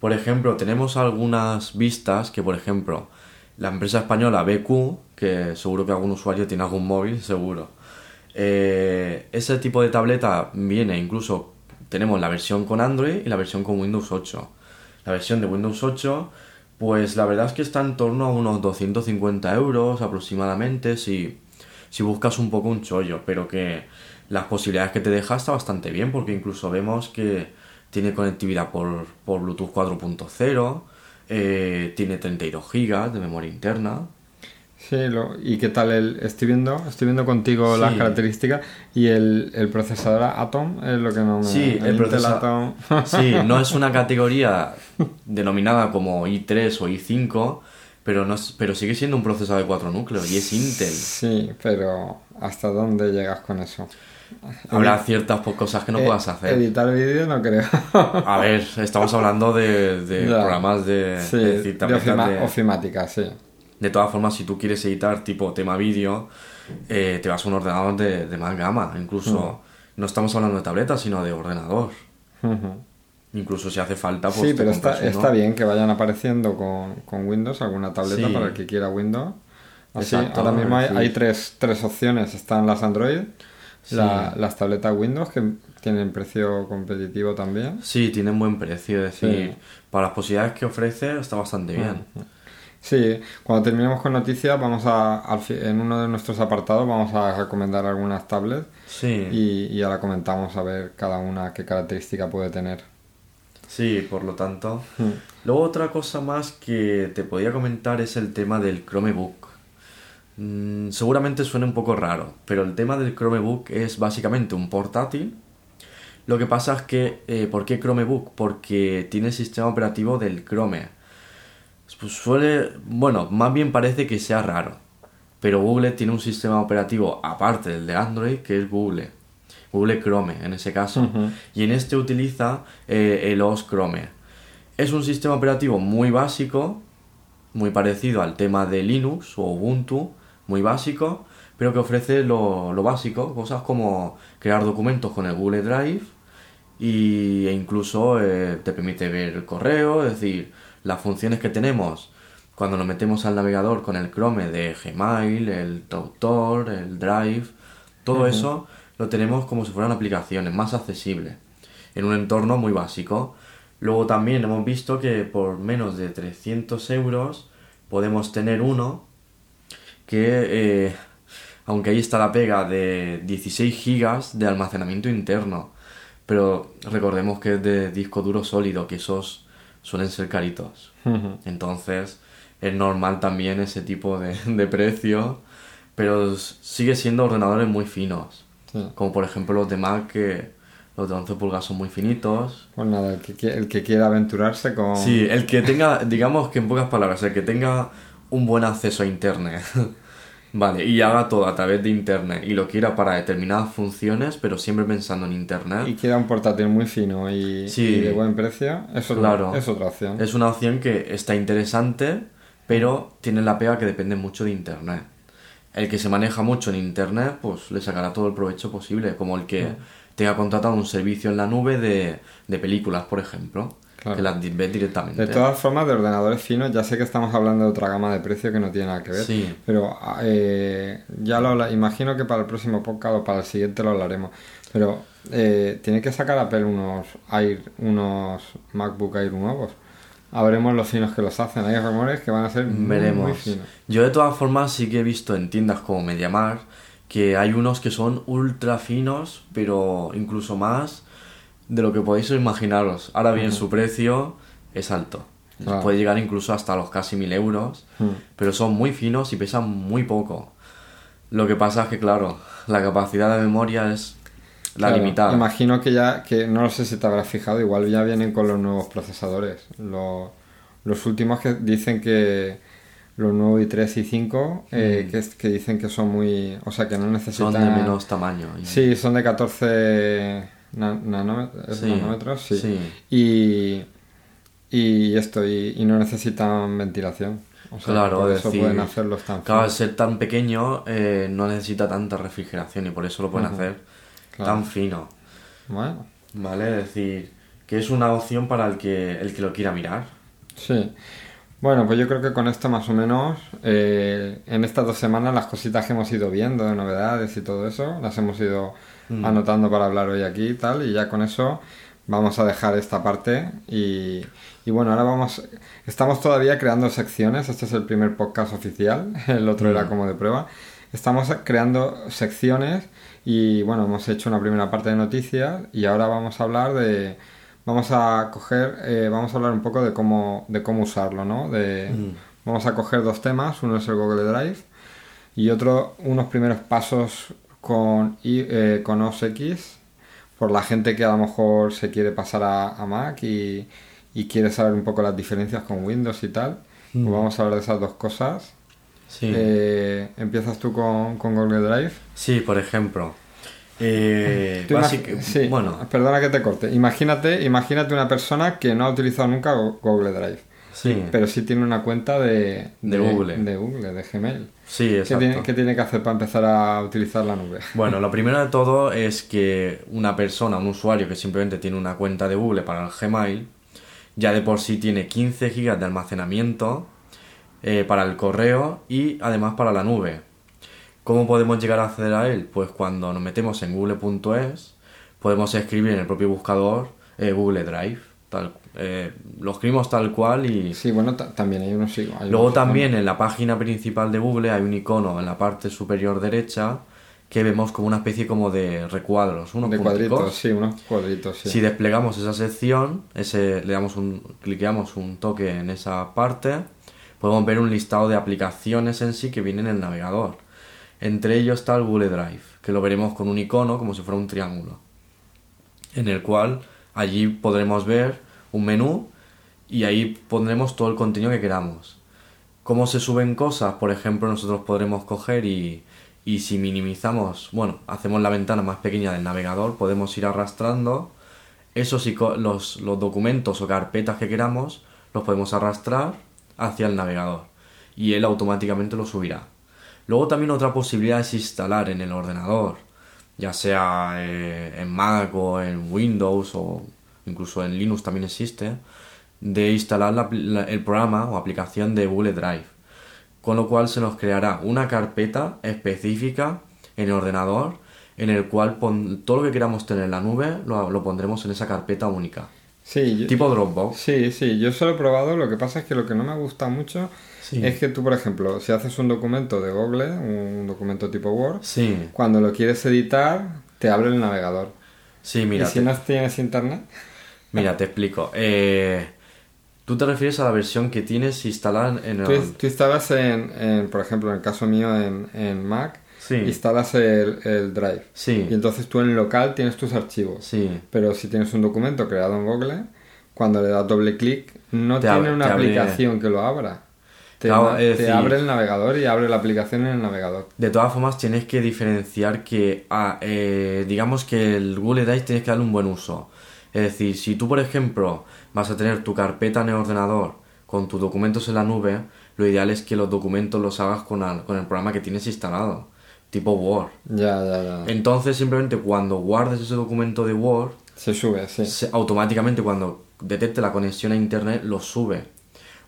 Por ejemplo, tenemos algunas vistas que, por ejemplo, la empresa española BQ, que seguro que algún usuario tiene algún móvil, seguro eh, ese tipo de tableta viene incluso, tenemos la versión con Android y la versión con Windows 8. La versión de Windows 8, pues la verdad es que está en torno a unos 250 euros aproximadamente si, si buscas un poco un chollo, pero que las posibilidades que te deja está bastante bien porque incluso vemos que tiene conectividad por, por Bluetooth 4.0, eh, tiene 32 GB de memoria interna, Sí, ¿y qué tal el...? Estoy viendo, estoy viendo contigo las características y el, el, procesador Atom es lo que no me... Sí, el, procesador... sí, no es una categoría denominada como i3 o i5, pero, no, pero sigue siendo un procesador de cuatro núcleos y es Intel. Sí, pero ¿hasta dónde llegas con eso? Habrá ciertas cosas que no eh, puedas hacer. Editar vídeo no creo. A ver, estamos hablando de, de programas de, sí, de, ofimática, sí. De todas formas, si tú quieres editar tipo tema vídeo, eh, te vas a un ordenador de, de más gama. Incluso no estamos hablando de tableta, sino de ordenador. Incluso si hace falta, pues. Sí, pero está, está, bien que vayan apareciendo con, con Windows, alguna tableta para el que quiera Windows. Así, ahora mismo hay, hay, tres, tres opciones. Están las Android, las tabletas Windows que tienen precio competitivo también. Sí, tienen buen precio. Es decir, para las posibilidades que ofrece está bastante bien. Sí, cuando terminemos con noticias, vamos a, en uno de nuestros apartados vamos a recomendar algunas tablets sí. y, y ahora comentamos a ver cada una qué característica puede tener. Sí, por lo tanto. Hmm. Luego otra cosa más que te podía comentar es el tema del Chromebook. Mm, seguramente suena un poco raro, pero el tema del Chromebook es básicamente un portátil. Lo que pasa es que, eh, ¿por qué Chromebook? Porque tiene el sistema operativo del Chrome pues suele, bueno, más bien parece que sea raro. Pero Google tiene un sistema operativo aparte del de Android que es Google. Google Chrome en ese caso. Y en este utiliza eh, el OS Chrome. Es un sistema operativo muy básico, muy parecido al tema de Linux o Ubuntu, muy básico, pero que ofrece lo, básico, cosas como crear documentos con el Google Drive y, e incluso eh, te permite ver el correo, es decir, las funciones que tenemos cuando nos metemos al navegador con el Chrome de Gmail, el Traductor, el Drive, todo eso lo tenemos como si fueran aplicaciones más accesibles, en un entorno muy básico. Luego también hemos visto que por menos de 300 euros podemos tener uno que, eh, aunque ahí está la pega de 16 gigas de almacenamiento interno, pero recordemos que es de disco duro sólido, que esos suelen ser caritos. Entonces es normal también ese tipo de, de precio, pero sigue siendo ordenadores muy finos. Como por ejemplo los de Mac que los de 11 pulgadas son muy finitos. Pues nada, el que, el que quiera aventurarse con... Sí, el que tenga, digamos que en pocas palabras, el que tenga un buen acceso a Internet Vale, y haga todo a través de internet y lo quiera para determinadas funciones, pero siempre pensando en internet. Y quiera un portátil muy fino y, de buen precio, eso claro, es otra opción. Es una opción que está interesante, pero tiene la pega que depende mucho de internet. El que se maneja mucho en internet, pues le sacará todo el provecho posible, como el que tenga contratado un servicio en la nube de, de películas, por ejemplo. Que las directamente. De todas formas, de ordenadores finos, ya sé que estamos hablando de otra gama de precio que no tiene nada que ver. Sí. Pero eh, ya lo imagino que para el próximo podcast o para el siguiente lo hablaremos. Pero eh, tiene que sacar Apple unos Air, unos MacBook Air nuevos. Habremos los finos que los hacen. Hay rumores que van a ser muy, finos. Yo de todas formas sí que he visto en tiendas como MediaMarkt que hay unos que son ultra finos, pero incluso más de lo que podéis imaginaros. Ahora bien, su precio es alto. Puede llegar incluso hasta los casi mil euros, pero son muy finos y pesan muy poco. Lo que pasa es que, claro, la capacidad de memoria es la limitada. Imagino que ya, que no sé si te habrás fijado, igual ya vienen con los nuevos procesadores. Los, los últimos que dicen que los nuevos i3 y 5, eh, mm. que, que, dicen que son muy. O sea, que no necesitan. Son de menos tamaño. Sí, son de 14 nanómetros. sí. Y, y esto, y, no necesitan ventilación. O sea, claro, por eso pueden hacerlos tan Claro, al ser tan pequeño eh, no necesita tanta refrigeración y por eso lo pueden hacer tan fino. Bueno. ¿Vale? Es decir, que es una opción para el que, el que lo quiera mirar. Sí. Bueno, pues yo creo que con esto más o menos, eh, en estas dos semanas las cositas que hemos ido viendo de novedades y todo eso, las hemos ido mm. anotando para hablar hoy aquí y tal, y ya con eso vamos a dejar esta parte y, y, bueno, ahora vamos, estamos todavía creando secciones, este es el primer podcast oficial, el otro era mm. como de prueba, estamos creando secciones y bueno, hemos hecho una primera parte de noticias y ahora vamos a hablar de vamos a coger, eh, vamos a hablar un poco de cómo, de cómo usarlo, ¿no? De, mm. Vamos a coger dos temas, uno es el Google Drive y otro, unos primeros pasos con, eh, con OS X, por la gente que a lo mejor se quiere pasar a, Mac y, quiere saber un poco las diferencias con Windows y tal. Pues vamos a hablar de esas dos cosas. Sí. Eh, ¿Empiezas tú con, con Google Drive? Sí, por ejemplo. Eh, bueno. Perdona que te corte. Imagínate, imagínate una persona que no ha utilizado nunca Google Drive. Sí. Pero sí tiene una cuenta de, de, Google. De Google, de Gmail. Sí, exacto. ¿Qué tiene, que hacer para empezar a utilizar la nube? Bueno, lo primero de todo es que una persona, un usuario que simplemente tiene una cuenta de Google para el Gmail, ya de por sí tiene 15 GB de almacenamiento eh, para el correo y además para la nube. ¿Cómo podemos llegar a acceder a él? Pues cuando nos metemos en google.es podemos escribir en el propio buscador eh, Google Drive. Tal, eh, lo escribimos tal cual y... Sí, bueno, también hay unos... Sí, Luego también en la página principal de Google hay un icono en la parte superior derecha que vemos como una especie como de recuadros, unos de cuadritos, sí, unos cuadritos, sí. Si desplegamos esa sección, ese, le damos un, cliqueamos un toque en esa parte, podemos ver un listado de aplicaciones en sí que vienen en el navegador. Entre ellos está el Google Drive, que lo veremos con un icono como si fuera un triángulo, en el cual allí podremos ver un menú y ahí pondremos todo el contenido que queramos. ¿Cómo se suben cosas? Por ejemplo, nosotros podremos coger y, y si minimizamos, bueno, hacemos la ventana más pequeña del navegador, podemos ir arrastrando esos los, los documentos o carpetas que queramos, los podemos arrastrar hacia el navegador y él automáticamente lo subirá. Luego también otra posibilidad es instalar en el ordenador, ya sea eh, en Mac o en Windows o incluso en Linux también existe, de instalar el programa o aplicación de Google Drive. Con lo cual se nos creará una carpeta específica en el ordenador en el cual todo lo que queramos tener en la nube lo, pondremos en esa carpeta única. Sí, tipo Dropbox. Sí, sí, yo solo he probado, lo que pasa es que lo que no me gusta mucho es que tú, por ejemplo, si haces un documento de Google, un documento tipo Word, cuando lo quieres editar, te abre el navegador. Sí, mira. ¿Y si no tienes internet? Mira, te explico. Eh, tú te refieres a la versión que tienes instalada en el... Tú, instalas en, por ejemplo, en el caso mío en, Mac, instalas el, Drive. Sí. Y entonces tú en local tienes tus archivos. Sí. Pero si tienes un documento creado en Google, cuando le das doble clic, no tiene una aplicación que lo abra. Te, abre el navegador y abre la aplicación en el navegador. De todas formas, tienes que diferenciar que, ah, eh, digamos que el Google Drive tienes que darle un buen uso. Es decir, si tú, por ejemplo, vas a tener tu carpeta en el ordenador con tus documentos en la nube, lo ideal es que los documentos los hagas con, el, programa que tienes instalado, tipo Word. Ya, ya, ya. Entonces, simplemente cuando guardes ese documento de Word, se sube, sí. automáticamente cuando detecte la conexión a internet, lo sube.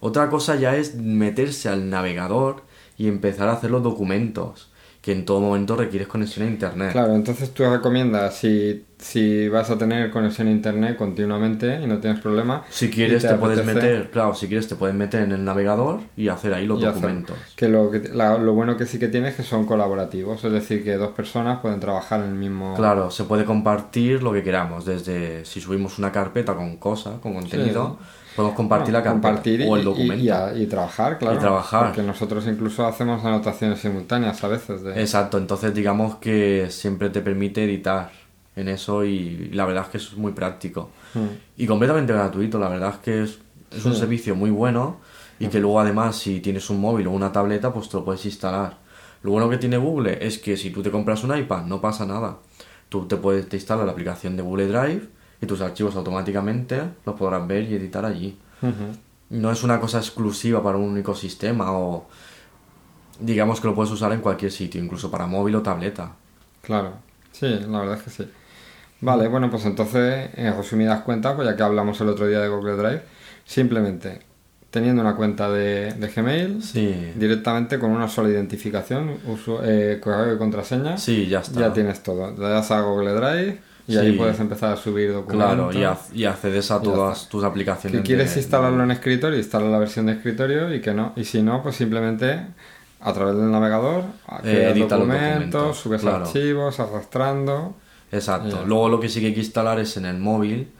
Otra cosa ya es meterse al navegador y empezar a hacer los documentos. Que en todo momento requieres conexión a internet. Claro, entonces tú recomiendas si, si vas a tener conexión a internet continuamente y no tienes problema. Si quieres te, puedes meter, claro, si quieres te puedes meter en el navegador y hacer ahí los documentos. que lo, lo bueno que sí que tienes es que son colaborativos, es decir, que dos personas pueden trabajar en el mismo... Claro, se puede compartir lo que queramos, desde si subimos una carpeta con cosas, con contenido... Podemos compartir la compartir o el documento. Y, trabajar, claro. Y trabajar. Porque nosotros incluso hacemos anotaciones simultáneas a veces. De... Exacto, entonces digamos que siempre te permite editar en eso y la verdad es que es muy práctico. Hmm. Y completamente gratuito, la verdad es que es, es un servicio muy bueno y que hmm. luego además si tienes un móvil o una tableta pues te lo puedes instalar. Lo bueno que tiene Google es que si tú te compras un iPad no pasa nada. Tú te puedes te instalar la aplicación de Google Drive y tus archivos automáticamente los podrás ver y editar allí. No es una cosa exclusiva para un único sistema o digamos que lo puedes usar en cualquier sitio, incluso para móvil o tableta. Claro, sí, la verdad es que sí. Vale, bueno, pues entonces, en resumidas cuentas, pues ya que hablamos el otro día de Google Drive, simplemente teniendo una cuenta de, Gmail, directamente con una sola identificación, uso, eh, correo y contraseña, sí, ya, está. ya tienes todo. Le das a Google Drive y ahí puedes empezar a subir documentos. Claro, y, accedes a todas tus aplicaciones. Si quieres instalarlo en escritorio, instala la versión de escritorio y que no. Y si no, pues simplemente a través del navegador, eh, edita documentos, subes archivos, arrastrando. Exacto. Luego lo que sí que hay que instalar es en el móvil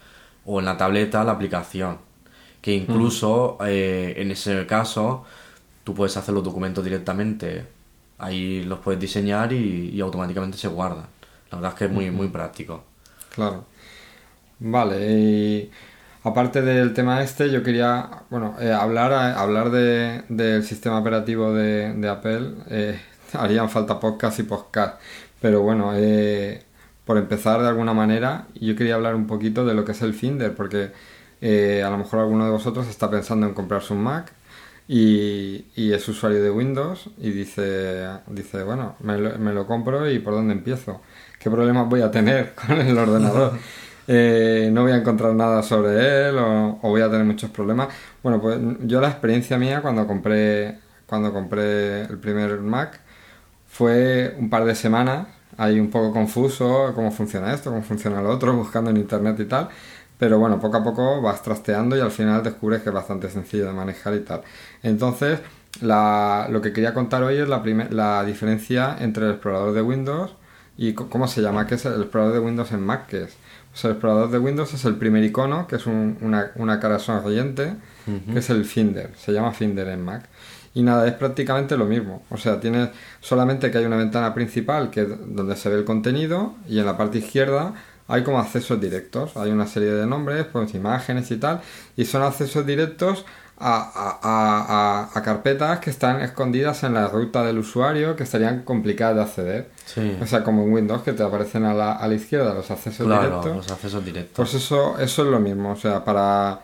o en la tableta la aplicación. Que incluso eh, en ese caso tú puedes hacer los documentos directamente. Ahí los puedes diseñar y, automáticamente se guardan. La verdad es que es muy, muy práctico. Claro. Vale, y aparte del tema este, yo quería, bueno, eh, hablar, hablar de, del sistema operativo de, Apple. Eh, harían falta podcast y podcast, pero bueno, eh, por empezar de alguna manera, yo quería hablar un poquito de lo que es el Finder, porque a lo mejor alguno de vosotros está pensando en comprarse un Mac y, y, es usuario de Windows y dice, dice bueno, me lo, me lo compro y por dónde empiezo. ¿Qué problemas voy a tener con el ordenador? Eh, no voy a encontrar nada sobre él o, voy a tener muchos problemas. Bueno, pues yo la experiencia mía cuando compré, cuando compré el primer Mac fue un par de semanas, ahí un poco confuso, cómo funciona esto, cómo funciona lo otro, buscando en internet y tal. Pero bueno, poco a poco vas trasteando y al final descubres que es bastante sencillo de manejar y tal. Entonces, lo que quería contar hoy es la, la diferencia entre el explorador de Windows ¿Y cómo se llama? ¿Qué es el explorador de Windows en Mac? ¿Qué es? Pues el explorador de Windows es el primer icono, que es una, una, cara sonriente, que es el Finder. Se llama Finder en Mac. Y nada, es prácticamente lo mismo. O sea, tienes solamente que hay una ventana principal que es donde se ve el contenido y en la parte izquierda hay como accesos directos. Hay una serie de nombres, pues imágenes y tal. Y son accesos directos a, a, carpetas que están escondidas en la ruta del usuario que serían complicadas de acceder. O sea, como en Windows que te aparecen a la, a la izquierda los accesos directos. los accesos directos. Pues eso, eso es lo mismo. O sea, para,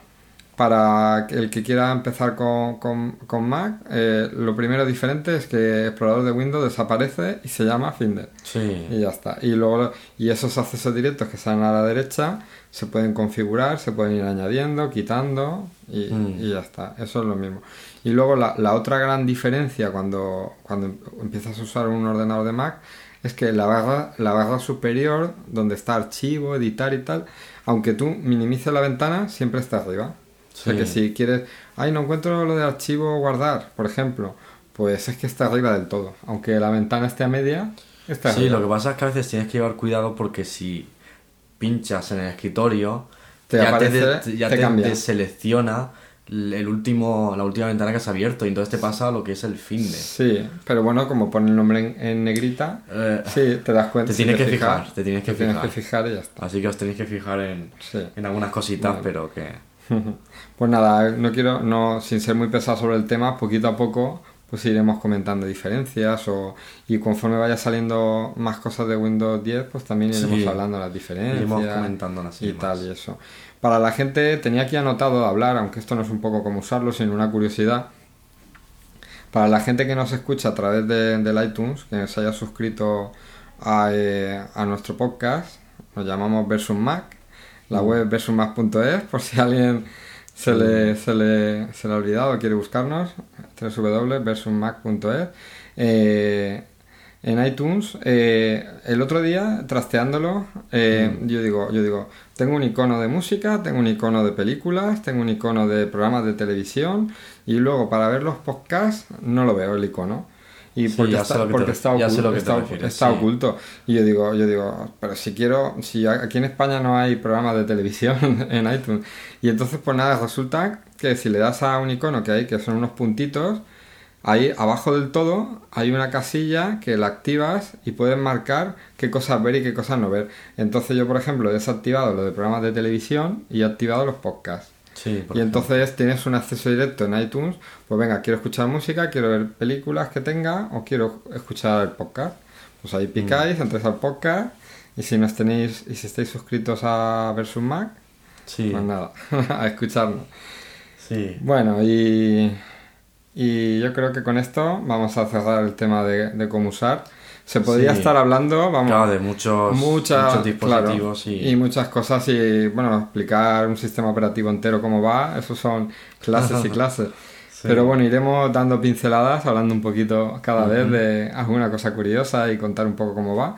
para el que quiera empezar con, con, Mac, eh, lo primero diferente es que el explorador de Windows desaparece y se llama Finder. Y ya está. Y luego y esos accesos directos que salen a la derecha se pueden configurar, se pueden ir añadiendo, quitando y, mm. ya está. Eso es lo mismo. Y luego la, la, otra gran diferencia cuando, cuando empiezas a usar un ordenador de Mac es que la barra, la barra superior, donde está archivo, editar y tal, aunque tú minimices la ventana, siempre está arriba. O sea que si quieres, ay, no encuentro lo de archivo guardar, por ejemplo, pues es que está arriba del todo. Aunque la ventana esté a media, está arriba. Sí, lo que pasa es que a veces tienes que llevar cuidado porque si pinchas en el escritorio, te ya, te, ya te, selecciona el último, la última ventana que has abierto y entonces te pasa lo que es el fin de. Sí, pero bueno, como pone el nombre en, negrita, eh, sí, te das cuenta. Te tienes que fijar, te tienes que fijar. y ya está. Así que os tenéis que fijar en, en algunas cositas, pero que... Pues nada, no quiero, no, sin ser muy pesado sobre el tema, poquito a poco pues iremos comentando diferencias o, y conforme vaya saliendo más cosas de Windows 10, pues también iremos hablando las diferencias iremos comentando y tal y eso. Para la gente tenía aquí anotado hablar, aunque esto no es un poco como usarlo, sino una curiosidad. Para la gente que nos escucha a través de, del iTunes, que se haya suscrito a, eh, a nuestro podcast, nos llamamos Versus Mac, la mm. web versusmac.es, por si alguien se le, se, le, se le ha olvidado, quiere buscarnos, www.versusmac.es. Eh, en iTunes, eh, el otro día, trasteándolo, eh, mm. yo digo, yo digo, tengo un icono de música, tengo un icono de películas, tengo un icono de programas de televisión y luego para ver los podcasts no lo veo el icono. Y porque, está, porque está, oculto, oculto. Y yo digo, yo digo, pero si quiero, si aquí en España no hay programas de televisión en iTunes. Y entonces pues nada, resulta que si le das a un icono que hay, que son unos puntitos, Ahí abajo del todo hay una casilla que la activas y puedes marcar qué cosas ver y qué cosas no ver. Entonces yo, por ejemplo, he desactivado lo de programas de televisión y he activado los podcasts. Sí, y entonces tienes un acceso directo en iTunes. Pues venga, quiero escuchar música, quiero ver películas que tenga o quiero escuchar el podcast. Pues ahí picáis, mm. entréis al podcast y si no tenéis y si estáis suscritos a Versus Mac, sí. pues nada, a escucharnos. Sí. Bueno, y y yo creo que con esto vamos a cerrar el tema de, cómo usar. Se podría estar hablando, vamos, de muchos, muchos dispositivos y... muchas cosas y, bueno, explicar un sistema operativo entero cómo va, eso son clases y clases. Pero bueno, iremos dando pinceladas, hablando un poquito cada vez de alguna cosa curiosa y contar un poco cómo va.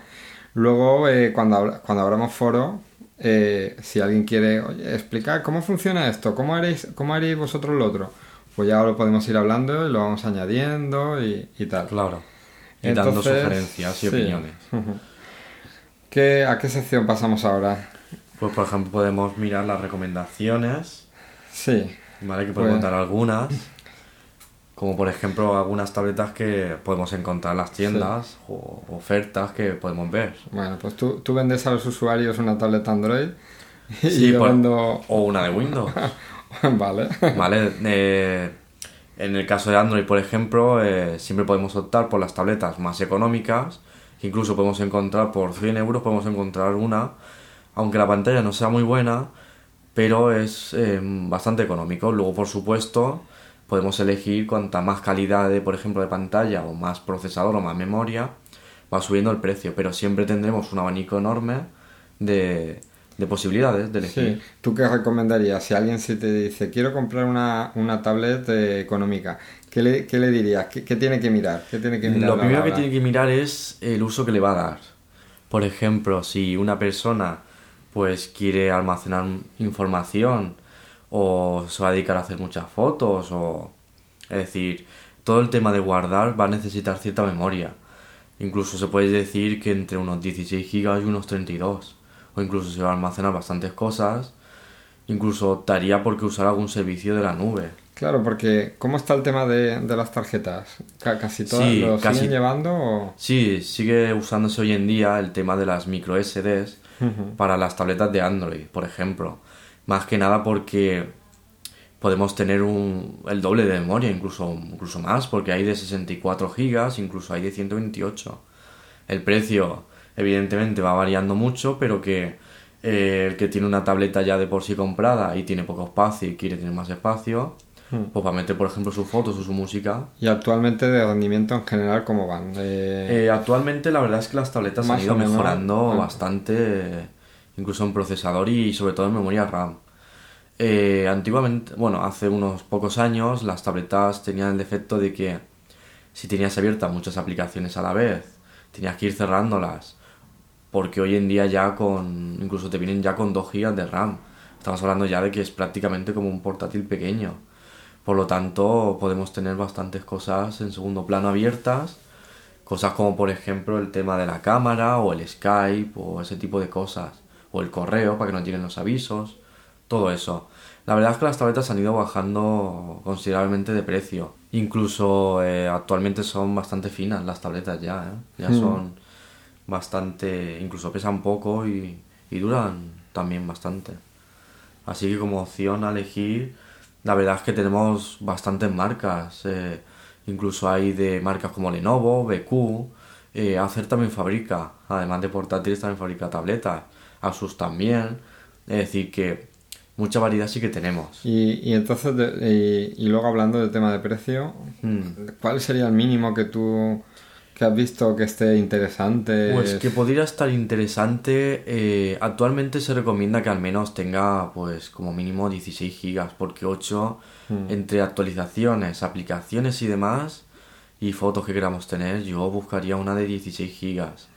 Luego, eh, cuando, cuando abramos foro, eh, si alguien quiere explicar cómo funciona esto, cómo haréis, cómo haréis vosotros lo otro, pues ya lo podemos ir hablando y lo vamos añadiendo y, tal. Claro. Y dando sugerencias y opiniones. ¿Qué, ¿A qué sección pasamos ahora? Pues por ejemplo podemos mirar las recomendaciones. Sí. Vale, que podemos pues dar algunas. Como por ejemplo algunas tabletas que podemos encontrar en las tiendas o ofertas que podemos ver. Bueno, pues tú, tú vendes a los usuarios una tableta Android y yo vendo... O una de Windows. vale. Vale. Eh, en el caso de Android, por ejemplo, eh, siempre podemos optar por las tabletas más económicas. Incluso podemos encontrar por 100 euros, podemos encontrar una, aunque la pantalla no sea muy buena, pero es eh, bastante económico. Luego, por supuesto, podemos elegir cuanta más calidad de, por ejemplo, de pantalla o más procesador o más memoria, va subiendo el precio, pero siempre tendremos un abanico enorme de, de posibilidades de elegir. Sí. ¿Tú qué recomendarías? Si alguien se te dice, quiero comprar una, una tablet eh, económica, ¿qué le, qué le dirías? ¿Qué, tiene que mirar? ¿Qué tiene que mirar Lo primero que tiene que mirar es el uso que le va a dar. Por ejemplo, si una persona pues quiere almacenar información o se va a dedicar a hacer muchas fotos o es decir, todo el tema de guardar va a necesitar cierta memoria. Incluso se puede decir que entre unos 16 GB y unos 32 o incluso se va a almacenar bastantes cosas, incluso optaría por que usar algún servicio de la nube. Claro, porque ¿cómo está el tema de, las tarjetas? ¿Casi todas lo siguen llevando? O... Sí, sigue usándose hoy en día el tema de las micro SDs para las tabletas de Android, por ejemplo. Más que nada porque podemos tener un, el doble de memoria, incluso, incluso más, porque hay de 64 gigas, incluso hay de 128. El precio evidentemente va variando mucho, pero que eh, el que tiene una tableta ya de por sí comprada y tiene poco espacio y quiere tener más espacio, hmm. pues va a meter, por ejemplo, sus fotos o su música. ¿Y actualmente de rendimiento en general cómo van? Eh, actualmente la verdad es que las tabletas han ido mejorando ah. bastante, incluso en procesador y sobre todo en memoria RAM. Eh, antiguamente, bueno, hace unos pocos años las tabletas tenían el defecto de que si tenías abiertas muchas aplicaciones a la vez, tenías que ir cerrándolas porque hoy en día ya con, incluso te vienen ya con 2 GB de RAM. Estamos hablando ya de que es prácticamente como un portátil pequeño. Por lo tanto, podemos tener bastantes cosas en segundo plano abiertas. Cosas como por ejemplo el tema de la cámara o el Skype o ese tipo de cosas. O el correo para que no lleguen los avisos. Todo eso. La verdad es que las tabletas han ido bajando considerablemente de precio. Incluso eh, actualmente son bastante finas las tabletas ya. ¿eh? Ya hmm. son bastante, incluso pesan poco y, duran también bastante. Así que como opción a elegir, la verdad es que tenemos bastantes marcas. Eh, incluso hay de marcas como Lenovo, BQ, eh, Acer también fabrica, además de portátiles también fabrica tabletas, Asus también. Es decir, que mucha variedad sí que tenemos. Y, entonces, y, luego hablando del tema de precio, hmm. ¿cuál sería el mínimo que tú que has visto que esté interesante? Pues que podría estar interesante. Eh, actualmente se recomienda que al menos tenga, pues, como mínimo 16 gigas, porque 8 hmm. entre actualizaciones, aplicaciones y demás, y fotos que queramos tener, yo buscaría una de 16 gigas.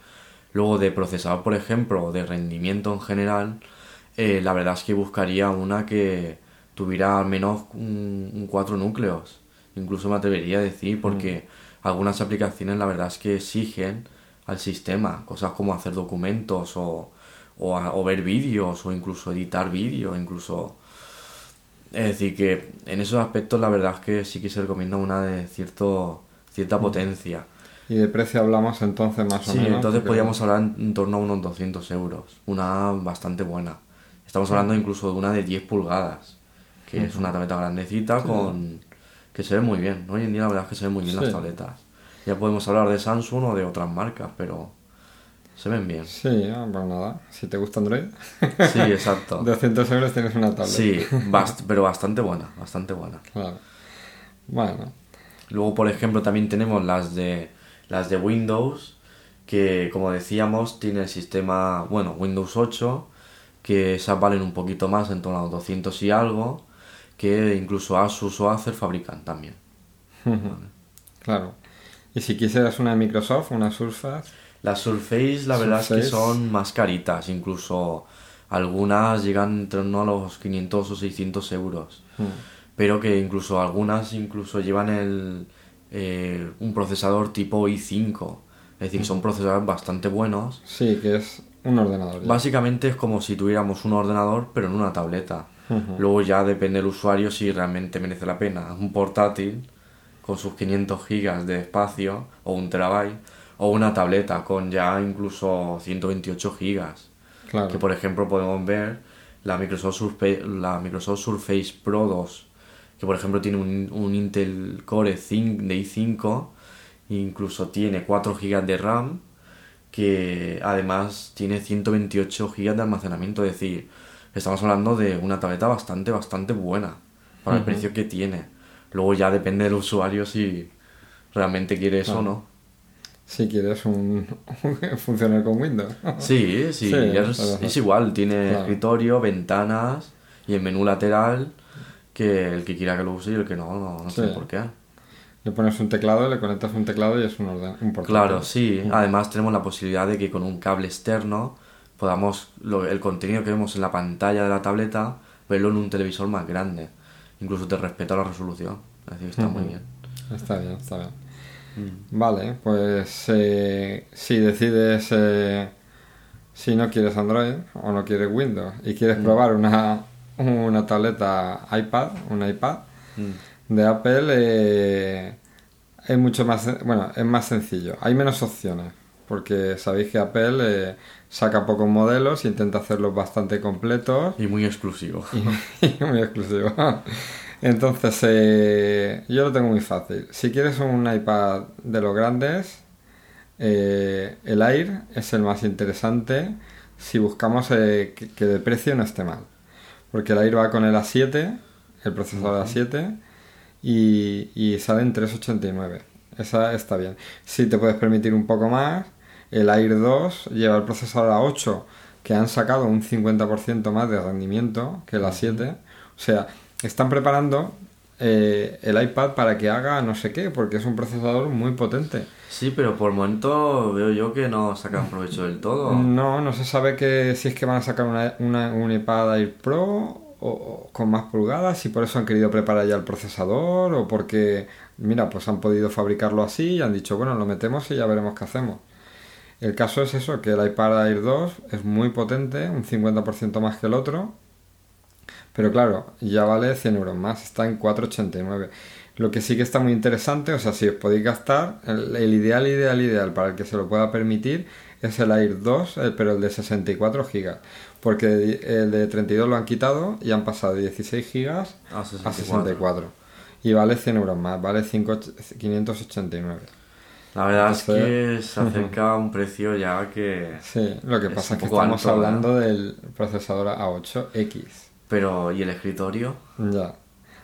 Luego de procesador, por ejemplo, de rendimiento en general, eh, la verdad es que buscaría una que tuviera al menos un, cuatro núcleos. Incluso me atrevería a decir, porque mm. Algunas aplicaciones la verdad es que exigen al sistema, cosas como hacer documentos o, o, ver vídeos o incluso editar vídeos, incluso... Es decir, que en esos aspectos la verdad es que sí que se recomienda una de cierto, cierta mm. potencia. ¿Y de precio hablamos entonces más o menos? Sí, entonces podríamos hablar en, torno a unos 200 euros. Una bastante buena. Estamos hablando incluso de una de 10 pulgadas, que es una tableta grandecita con que se ve muy bien. Hoy en día la verdad es que se ven muy bien las tabletas. Ya podemos hablar de Samsung o de otras marcas, pero se ven bien. Sí, ah, pues nada, si te gusta Android. Sí, exacto. 200 euros tienes una tableta. Sí, pero bastante buena, bastante buena. Claro. Bueno. Luego, por ejemplo, también tenemos las de las de Windows, que como decíamos, tiene el sistema, bueno, Windows 8, que esas valen un poquito más, en torno a 200 y algo, que incluso Asus o Acer fabrican también. Claro. ¿Y si quisieras una de Microsoft, una Surface? Las Surface, la verdad es que son más caritas, incluso algunas llegan en torno a los 500 o 600 euros. Hmm. Pero que incluso algunas incluso llevan el, eh, un procesador tipo i5. Es decir, son procesadores bastante buenos. Sí, que es un ordenador. Básicamente es como si tuviéramos un ordenador, pero en una tableta. Luego ya depende del usuario si realmente merece la pena. Un portátil con sus 500 gigas de espacio o un terabyte o una tableta con ya incluso 128 gigas. Que por ejemplo podemos ver la Microsoft, la Microsoft Surface Pro 2 que por ejemplo tiene un, un Intel Core 5 de i5, incluso tiene 4 GB de RAM, que además tiene 128 GB de almacenamiento, es decir, estamos hablando de una tableta bastante, bastante buena para el precio que tiene. Luego ya depende del usuario si realmente quiere eso o no. Si quieres un, funcionar con Windows. Sí, sí, es, igual, tiene escritorio, ventanas y el menú lateral que el que quiera que lo use y el que no, no, sé por qué. Le pones un teclado, le conectas un teclado y es un, orden, un Claro, sí. Además tenemos la posibilidad de que con un cable externo podamos el contenido que vemos en la pantalla de la tableta verlo en un televisor más grande. Incluso te respeta la resolución. Es decir, está muy bien. Está bien, está bien. Mm. Vale, pues eh, si decides eh, si no quieres Android o no quieres Windows y quieres mm. probar una una tableta iPad, un iPad mm. de Apple, eh, es mucho más, bueno, es más sencillo. Hay menos opciones, porque sabéis que Apple eh, saca pocos modelos e intenta hacerlos bastante completos. Y muy exclusivos. Y, muy exclusivo. Entonces, eh, yo lo tengo muy fácil. Si quieres un iPad de los grandes, el Air es el más interesante si buscamos que, que de precio no esté mal porque el Air va con el A7, el procesador A7, y, y sale en 389. Esa está bien. Si te puedes permitir un poco más, el Air 2 lleva el procesador A8, que han sacado un 50% más de rendimiento que el A7. O sea, están preparando eh, el iPad para que haga no sé qué, porque es un procesador muy potente. Sí, pero por el momento veo yo que no sacan provecho del todo. No, no se sabe que si es que van a sacar una, un iPad Air Pro o, con más pulgadas y por eso han querido preparar ya el procesador o porque, mira, pues han podido fabricarlo así y han dicho, bueno, lo metemos y ya veremos qué hacemos. El caso es eso, que el iPad Air 2 es muy potente, un 50% más que el otro, pero claro, ya vale 100 euros más, está en 4,89. Lo que sí que está muy interesante, o sea, si os podéis gastar, el, ideal, ideal, ideal para el que se lo pueda permitir es el Air 2, eh, pero el de 64 GB. Porque el de 32 lo han quitado y han pasado de 16 GB a 64. Y vale 100 euros más, vale 5, 589. La verdad es que se acerca a un precio ya que... Sí, lo que pasa es que estamos hablando del procesador A8X. Pero, ¿y el escritorio? Ya.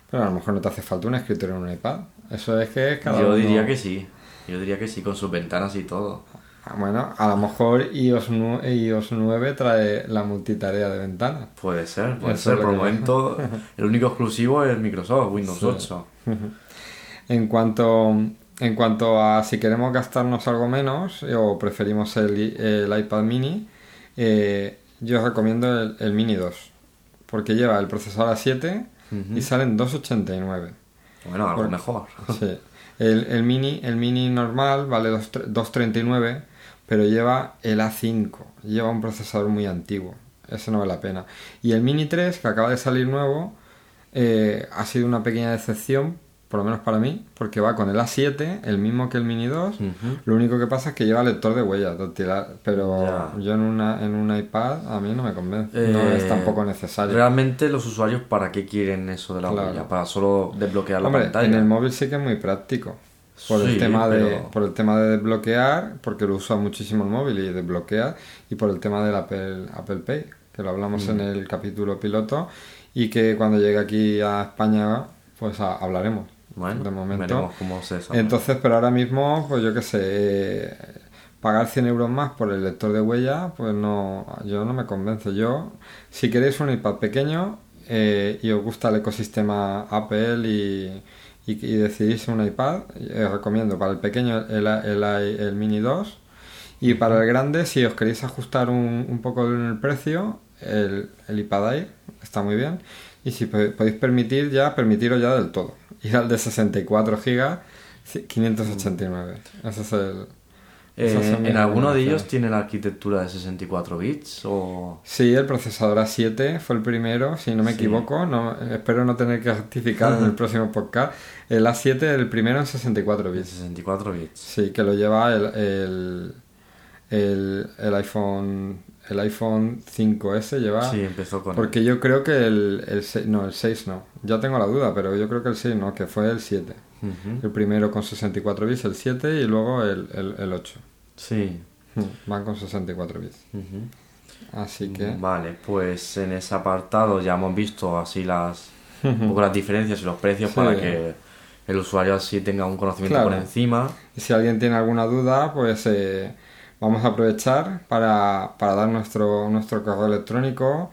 Pero a lo mejor no te hace falta un escritorio en un iPad. Eso es que es cada Yo diría que sí. Yo diría que sí, con sus ventanas y todo. Ah, bueno, a lo mejor iOS 9, iOS 9 trae la multitarea de ventanas. Puede ser, puede ser. Por el momento, el único exclusivo es Microsoft, Windows 8. En cuanto en cuanto a si queremos gastarnos algo menos eh, o preferimos el, iPad mini, eh, yo os recomiendo el, Mini 2, porque lleva el procesador A7 y salen 289. Bueno, algo mejor. Sí. El, mini, el mini normal vale 239, pero lleva el A5, lleva un procesador muy antiguo. Eso no vale la pena. Y el Mini 3, que acaba de salir nuevo, eh, ha sido una pequeña decepción por lo menos para mí, porque va con el A7, el mismo que el Mini 2. Lo único que pasa es que lleva lector de huellas, pero yo en, una, en un iPad a mí no me convence, no es tampoco necesario. Realmente los usuarios para qué quieren eso de la huella, para solo desbloquear la pantalla. En el móvil sí que es muy práctico. Por, el tema de, por el tema de desbloquear, porque lo usa muchísimo el móvil y desbloquea, y por el tema del Apple, Apple Pay, que lo hablamos en el capítulo piloto, y que cuando llegue aquí a España, pues hablaremos. Bueno, de momento. cómo se Entonces, pero ahora mismo, pues yo qué sé, pagar 100 euros más por el lector de huella, pues no, yo no me convence. Yo, si queréis un iPad pequeño eh, y os gusta el ecosistema Apple y, y, decidís un iPad, os recomiendo para el pequeño el, el, el, Mini 2 y para el grande, si os queréis ajustar un, un poco en el precio, el, el iPad Air está muy bien. Y si podéis permitir ya, permitiros ya del todo y al de 64 GB 589. Ese es el... Eh, ¿En alguno de ellos tiene la arquitectura de 64 bits? O... Sí, el procesador A7 fue el primero, si no me equivoco. No, espero no tener que rectificar en el próximo podcast. El A7 es el primero en 64 bits. 64 bits. Sí, que lo lleva el, el, el, iPhone el iPhone 5S lleva... Sí, empezó con... Porque yo creo que el, el, no, el 6 no. Ya tengo la duda, pero yo creo que el 6 no, que fue el 7. El primero con 64 bits, el 7 y luego el, el, 8. Sí. Van con 64 bits. Así que... Vale, pues en ese apartado ya hemos visto así las, un poco las diferencias y los precios para que el usuario así tenga un conocimiento por encima. Y si alguien tiene alguna duda, pues... Eh, vamos a aprovechar para, dar nuestro, nuestro correo electrónico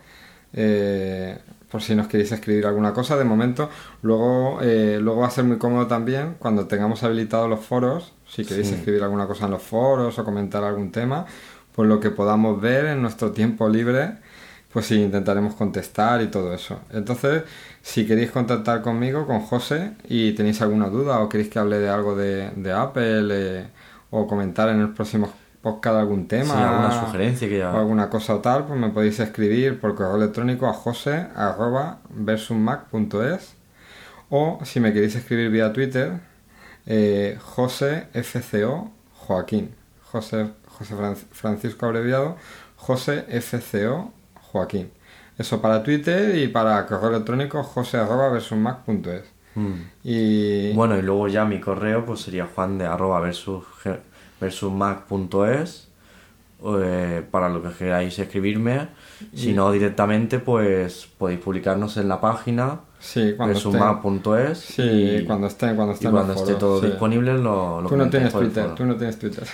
eh, por si nos queréis escribir alguna cosa de momento luego eh, luego va a ser muy cómodo también cuando tengamos habilitados los foros si queréis escribir alguna cosa en los foros o comentar algún tema pues lo que podamos ver en nuestro tiempo libre pues sí, intentaremos contestar y todo eso. Entonces, si queréis contactar conmigo, con José, y tenéis alguna duda o queréis que hable de algo de, Apple eh, o comentar en el próximo podcast algún tema, alguna sugerencia que o alguna cosa o tal, pues me podéis escribir por correo electrónico a jose arroba o si me queréis escribir vía Twitter, eh, José FCO Joaquín. José, José Francisco abreviado, José FCO Joaquín. Eso para Twitter y para correo electrónico jose arroba hmm. Y... Bueno, y luego ya mi correo pues sería juan de arroba versus versus mac.es eh, para lo que queráis escribirme. Si no directamente, pues podéis publicarnos en la página sí, versus mac.es. Sí, y, cuando esté, cuando esté, cuando esté todo disponible lo, tú no tienes Twitter, tú no tienes Twitter.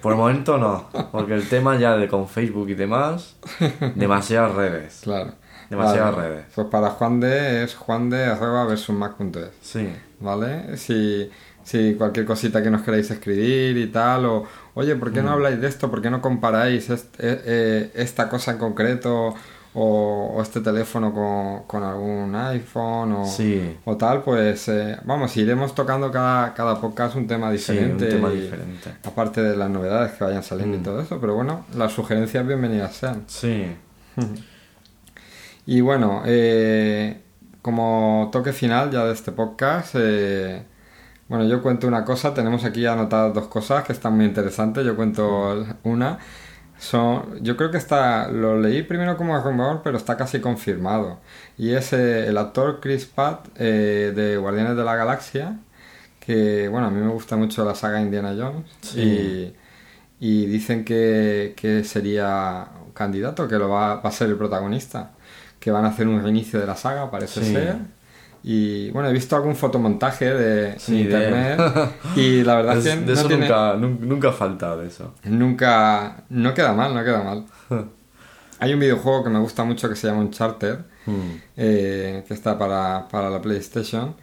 Por el momento no, porque el tema ya de con Facebook y demás, demasiadas redes. Claro. Demasiadas redes. Pues para Juan de es juan de arroba versus mac.es. Sí. ¿Vale? Si si cualquier cosita que nos queráis escribir y tal, o oye, ¿por qué no mm. habláis de esto? ¿Por qué no comparáis eh, eh, esta cosa en concreto o, este teléfono con, algún iPhone o, o tal? Pues eh, vamos, iremos tocando cada, cada podcast un tema diferente. un tema diferente. Aparte de las novedades que vayan saliendo y mm. todo eso, pero bueno, las sugerencias bienvenidas sean. Sí. y bueno, como toque final ya de este podcast, bueno, yo cuento una cosa, tenemos aquí anotadas dos cosas que están muy interesantes, yo cuento una. Son, yo creo que está, lo leí primero como rumor, pero está casi confirmado. Y es eh, el actor Chris Pratt eh, de Guardianes de la Galaxia, que bueno, a mí me gusta mucho la saga Indiana Jones. Y, dicen que, que, sería un candidato, que lo va, va, a ser el protagonista. Que van a hacer un reinicio de la saga, parece ser y bueno, he visto algún fotomontaje de internet y la verdad es que de eso nunca, nunca falta de eso. Nunca, no queda mal, no queda mal. Hay un videojuego que me gusta mucho que se llama Uncharted, mm. eh, que está para, para la PlayStation,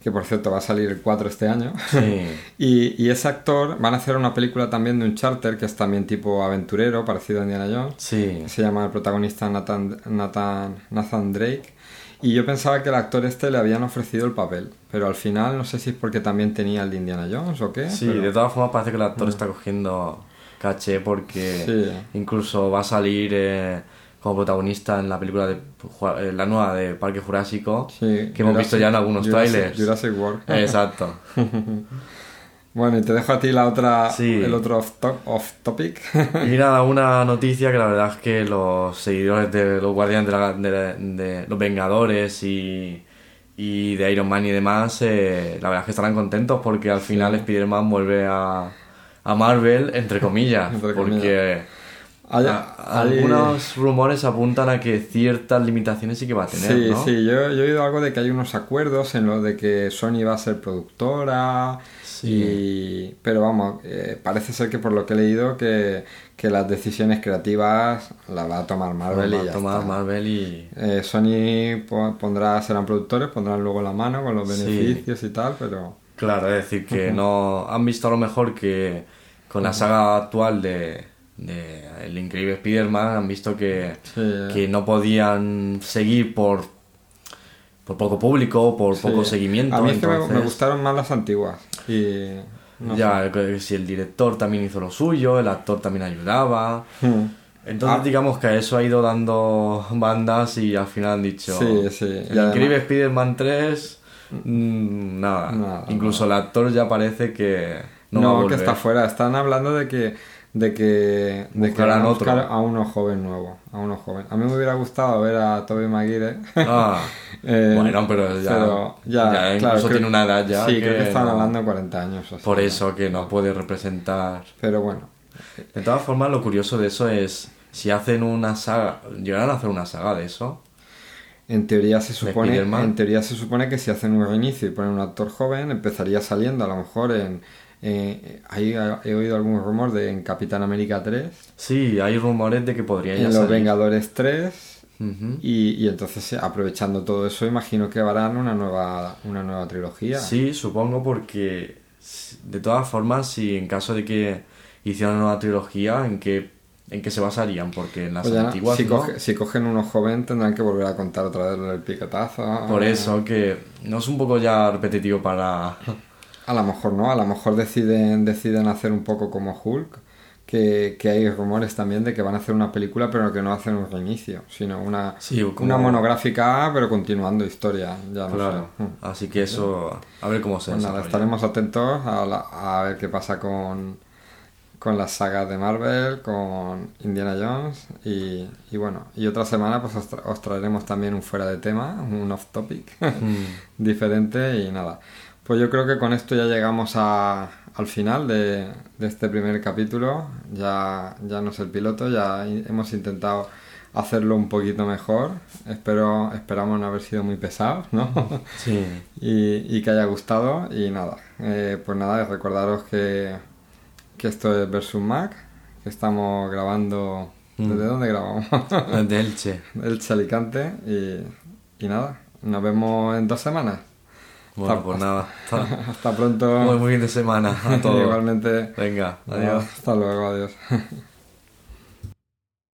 que por cierto va a salir el 4 este año. y, y, ese actor van a hacer una película también de un charter que es también tipo aventurero, parecido a Indiana Jones. Sí. Se llama el protagonista Nathan, Nathan, Nathan Drake. Y yo pensaba que el actor este le habían ofrecido el papel, pero al final no sé si es porque también tenía el de Indiana Jones o qué. Sí, de todas formas parece que el actor mm. está cogiendo caché porque incluso va a salir eh, como protagonista en la película de eh, la nueva de Parque Jurásico que hemos visto ya en algunos trailers. Jurassic World. Exacto. bueno, y te dejo a ti la otra, el otro off, topic. y nada, una noticia que la verdad es que los seguidores de los Guardianes de, los Vengadores y, y de Iron Man y demás, eh, la verdad es que estarán contentos porque al final Spider-Man vuelve a, a Marvel, entre comillas, porque algunos rumores apuntan a que ciertas limitaciones sí que va a tener. Sí, sí, yo, he oído algo de que hay unos acuerdos en lo de que Sony va a ser productora. Sí. pero vamos, eh, parece ser que por lo que he leído que, las decisiones creativas las va a tomar Marvel y ya tomar Marvel y... Eh, Sony pondrá, serán productores, pondrán luego la mano con los beneficios y tal, pero... Claro, es decir, que no han visto a lo mejor que con la saga actual de, el increíble Spider-Man han visto que, que no podían seguir por por poco público, por poco seguimiento. A mí me, gustaron más las antiguas. Y ya, si el director también hizo lo suyo, el actor también ayudaba. Hmm. Entonces, ah. digamos que eso ha ido dando bandas y al final han dicho: sí, sí. El increíble Spider-Man 3, mm, nada. Incluso el actor ya parece que. No, que está fuera. Están hablando de que de que, de que van a buscar a uno joven nuevo, a uno joven. A mí me hubiera gustado ver a Toby Maguire. Ah, eh, bueno, pero ya, ya, incluso tiene una edad ya. Sí, creo que están hablando de 40 años. por eso que no puede representar. Pero bueno. De todas formas, lo curioso de eso es si hacen una saga, llegarán a hacer una saga de eso. En teoría se supone, en teoría se supone que si hacen un reinicio y ponen un actor joven, empezaría saliendo a lo mejor en eh, he oído algún rumor de en Capitán América 3. Sí, hay rumores de que podría En Los Vengadores 3. y, y, entonces, aprovechando todo eso, imagino que harán una nueva, una nueva trilogía. Sí, supongo, porque de todas formas, si en caso de que hicieran una nueva trilogía, ¿en qué, en qué se basarían? Porque en las pues antiguas. Si, si, cogen uno joven, tendrán que volver a contar otra vez el piquetazo. Por eso, que no es un poco ya repetitivo para. A lo mejor no, a lo mejor deciden, deciden hacer un poco como Hulk, que, hay rumores también de que van a hacer una película pero que no hacen un reinicio, sino una, una monográfica pero continuando historia. Ya claro. Mm. Así que eso, a ver cómo se pues nada, estaremos atentos a, a ver qué pasa con, con las sagas de Marvel, con Indiana Jones y, y bueno, y otra semana pues os, traeremos también un fuera de tema, un off topic mm. diferente y nada. Pues yo creo que con esto ya llegamos a, al final de, de, este primer capítulo. Ya, ya no es el piloto, ya hemos intentado hacerlo un poquito mejor. Espero, esperamos no haber sido muy pesados, ¿no? Sí. y, y, que haya gustado. Y nada, eh, pues nada, recordaros que, que esto es Versus Mac, que estamos grabando... Mm. ¿Desde dónde grabamos? Desde Elche. Elche Alicante. Y, y nada, nos vemos en dos semanas. Bueno, pues nada. Hasta, pronto. Muy, muy fin de semana a todos. Igualmente. Venga, adiós. Hasta luego, adiós.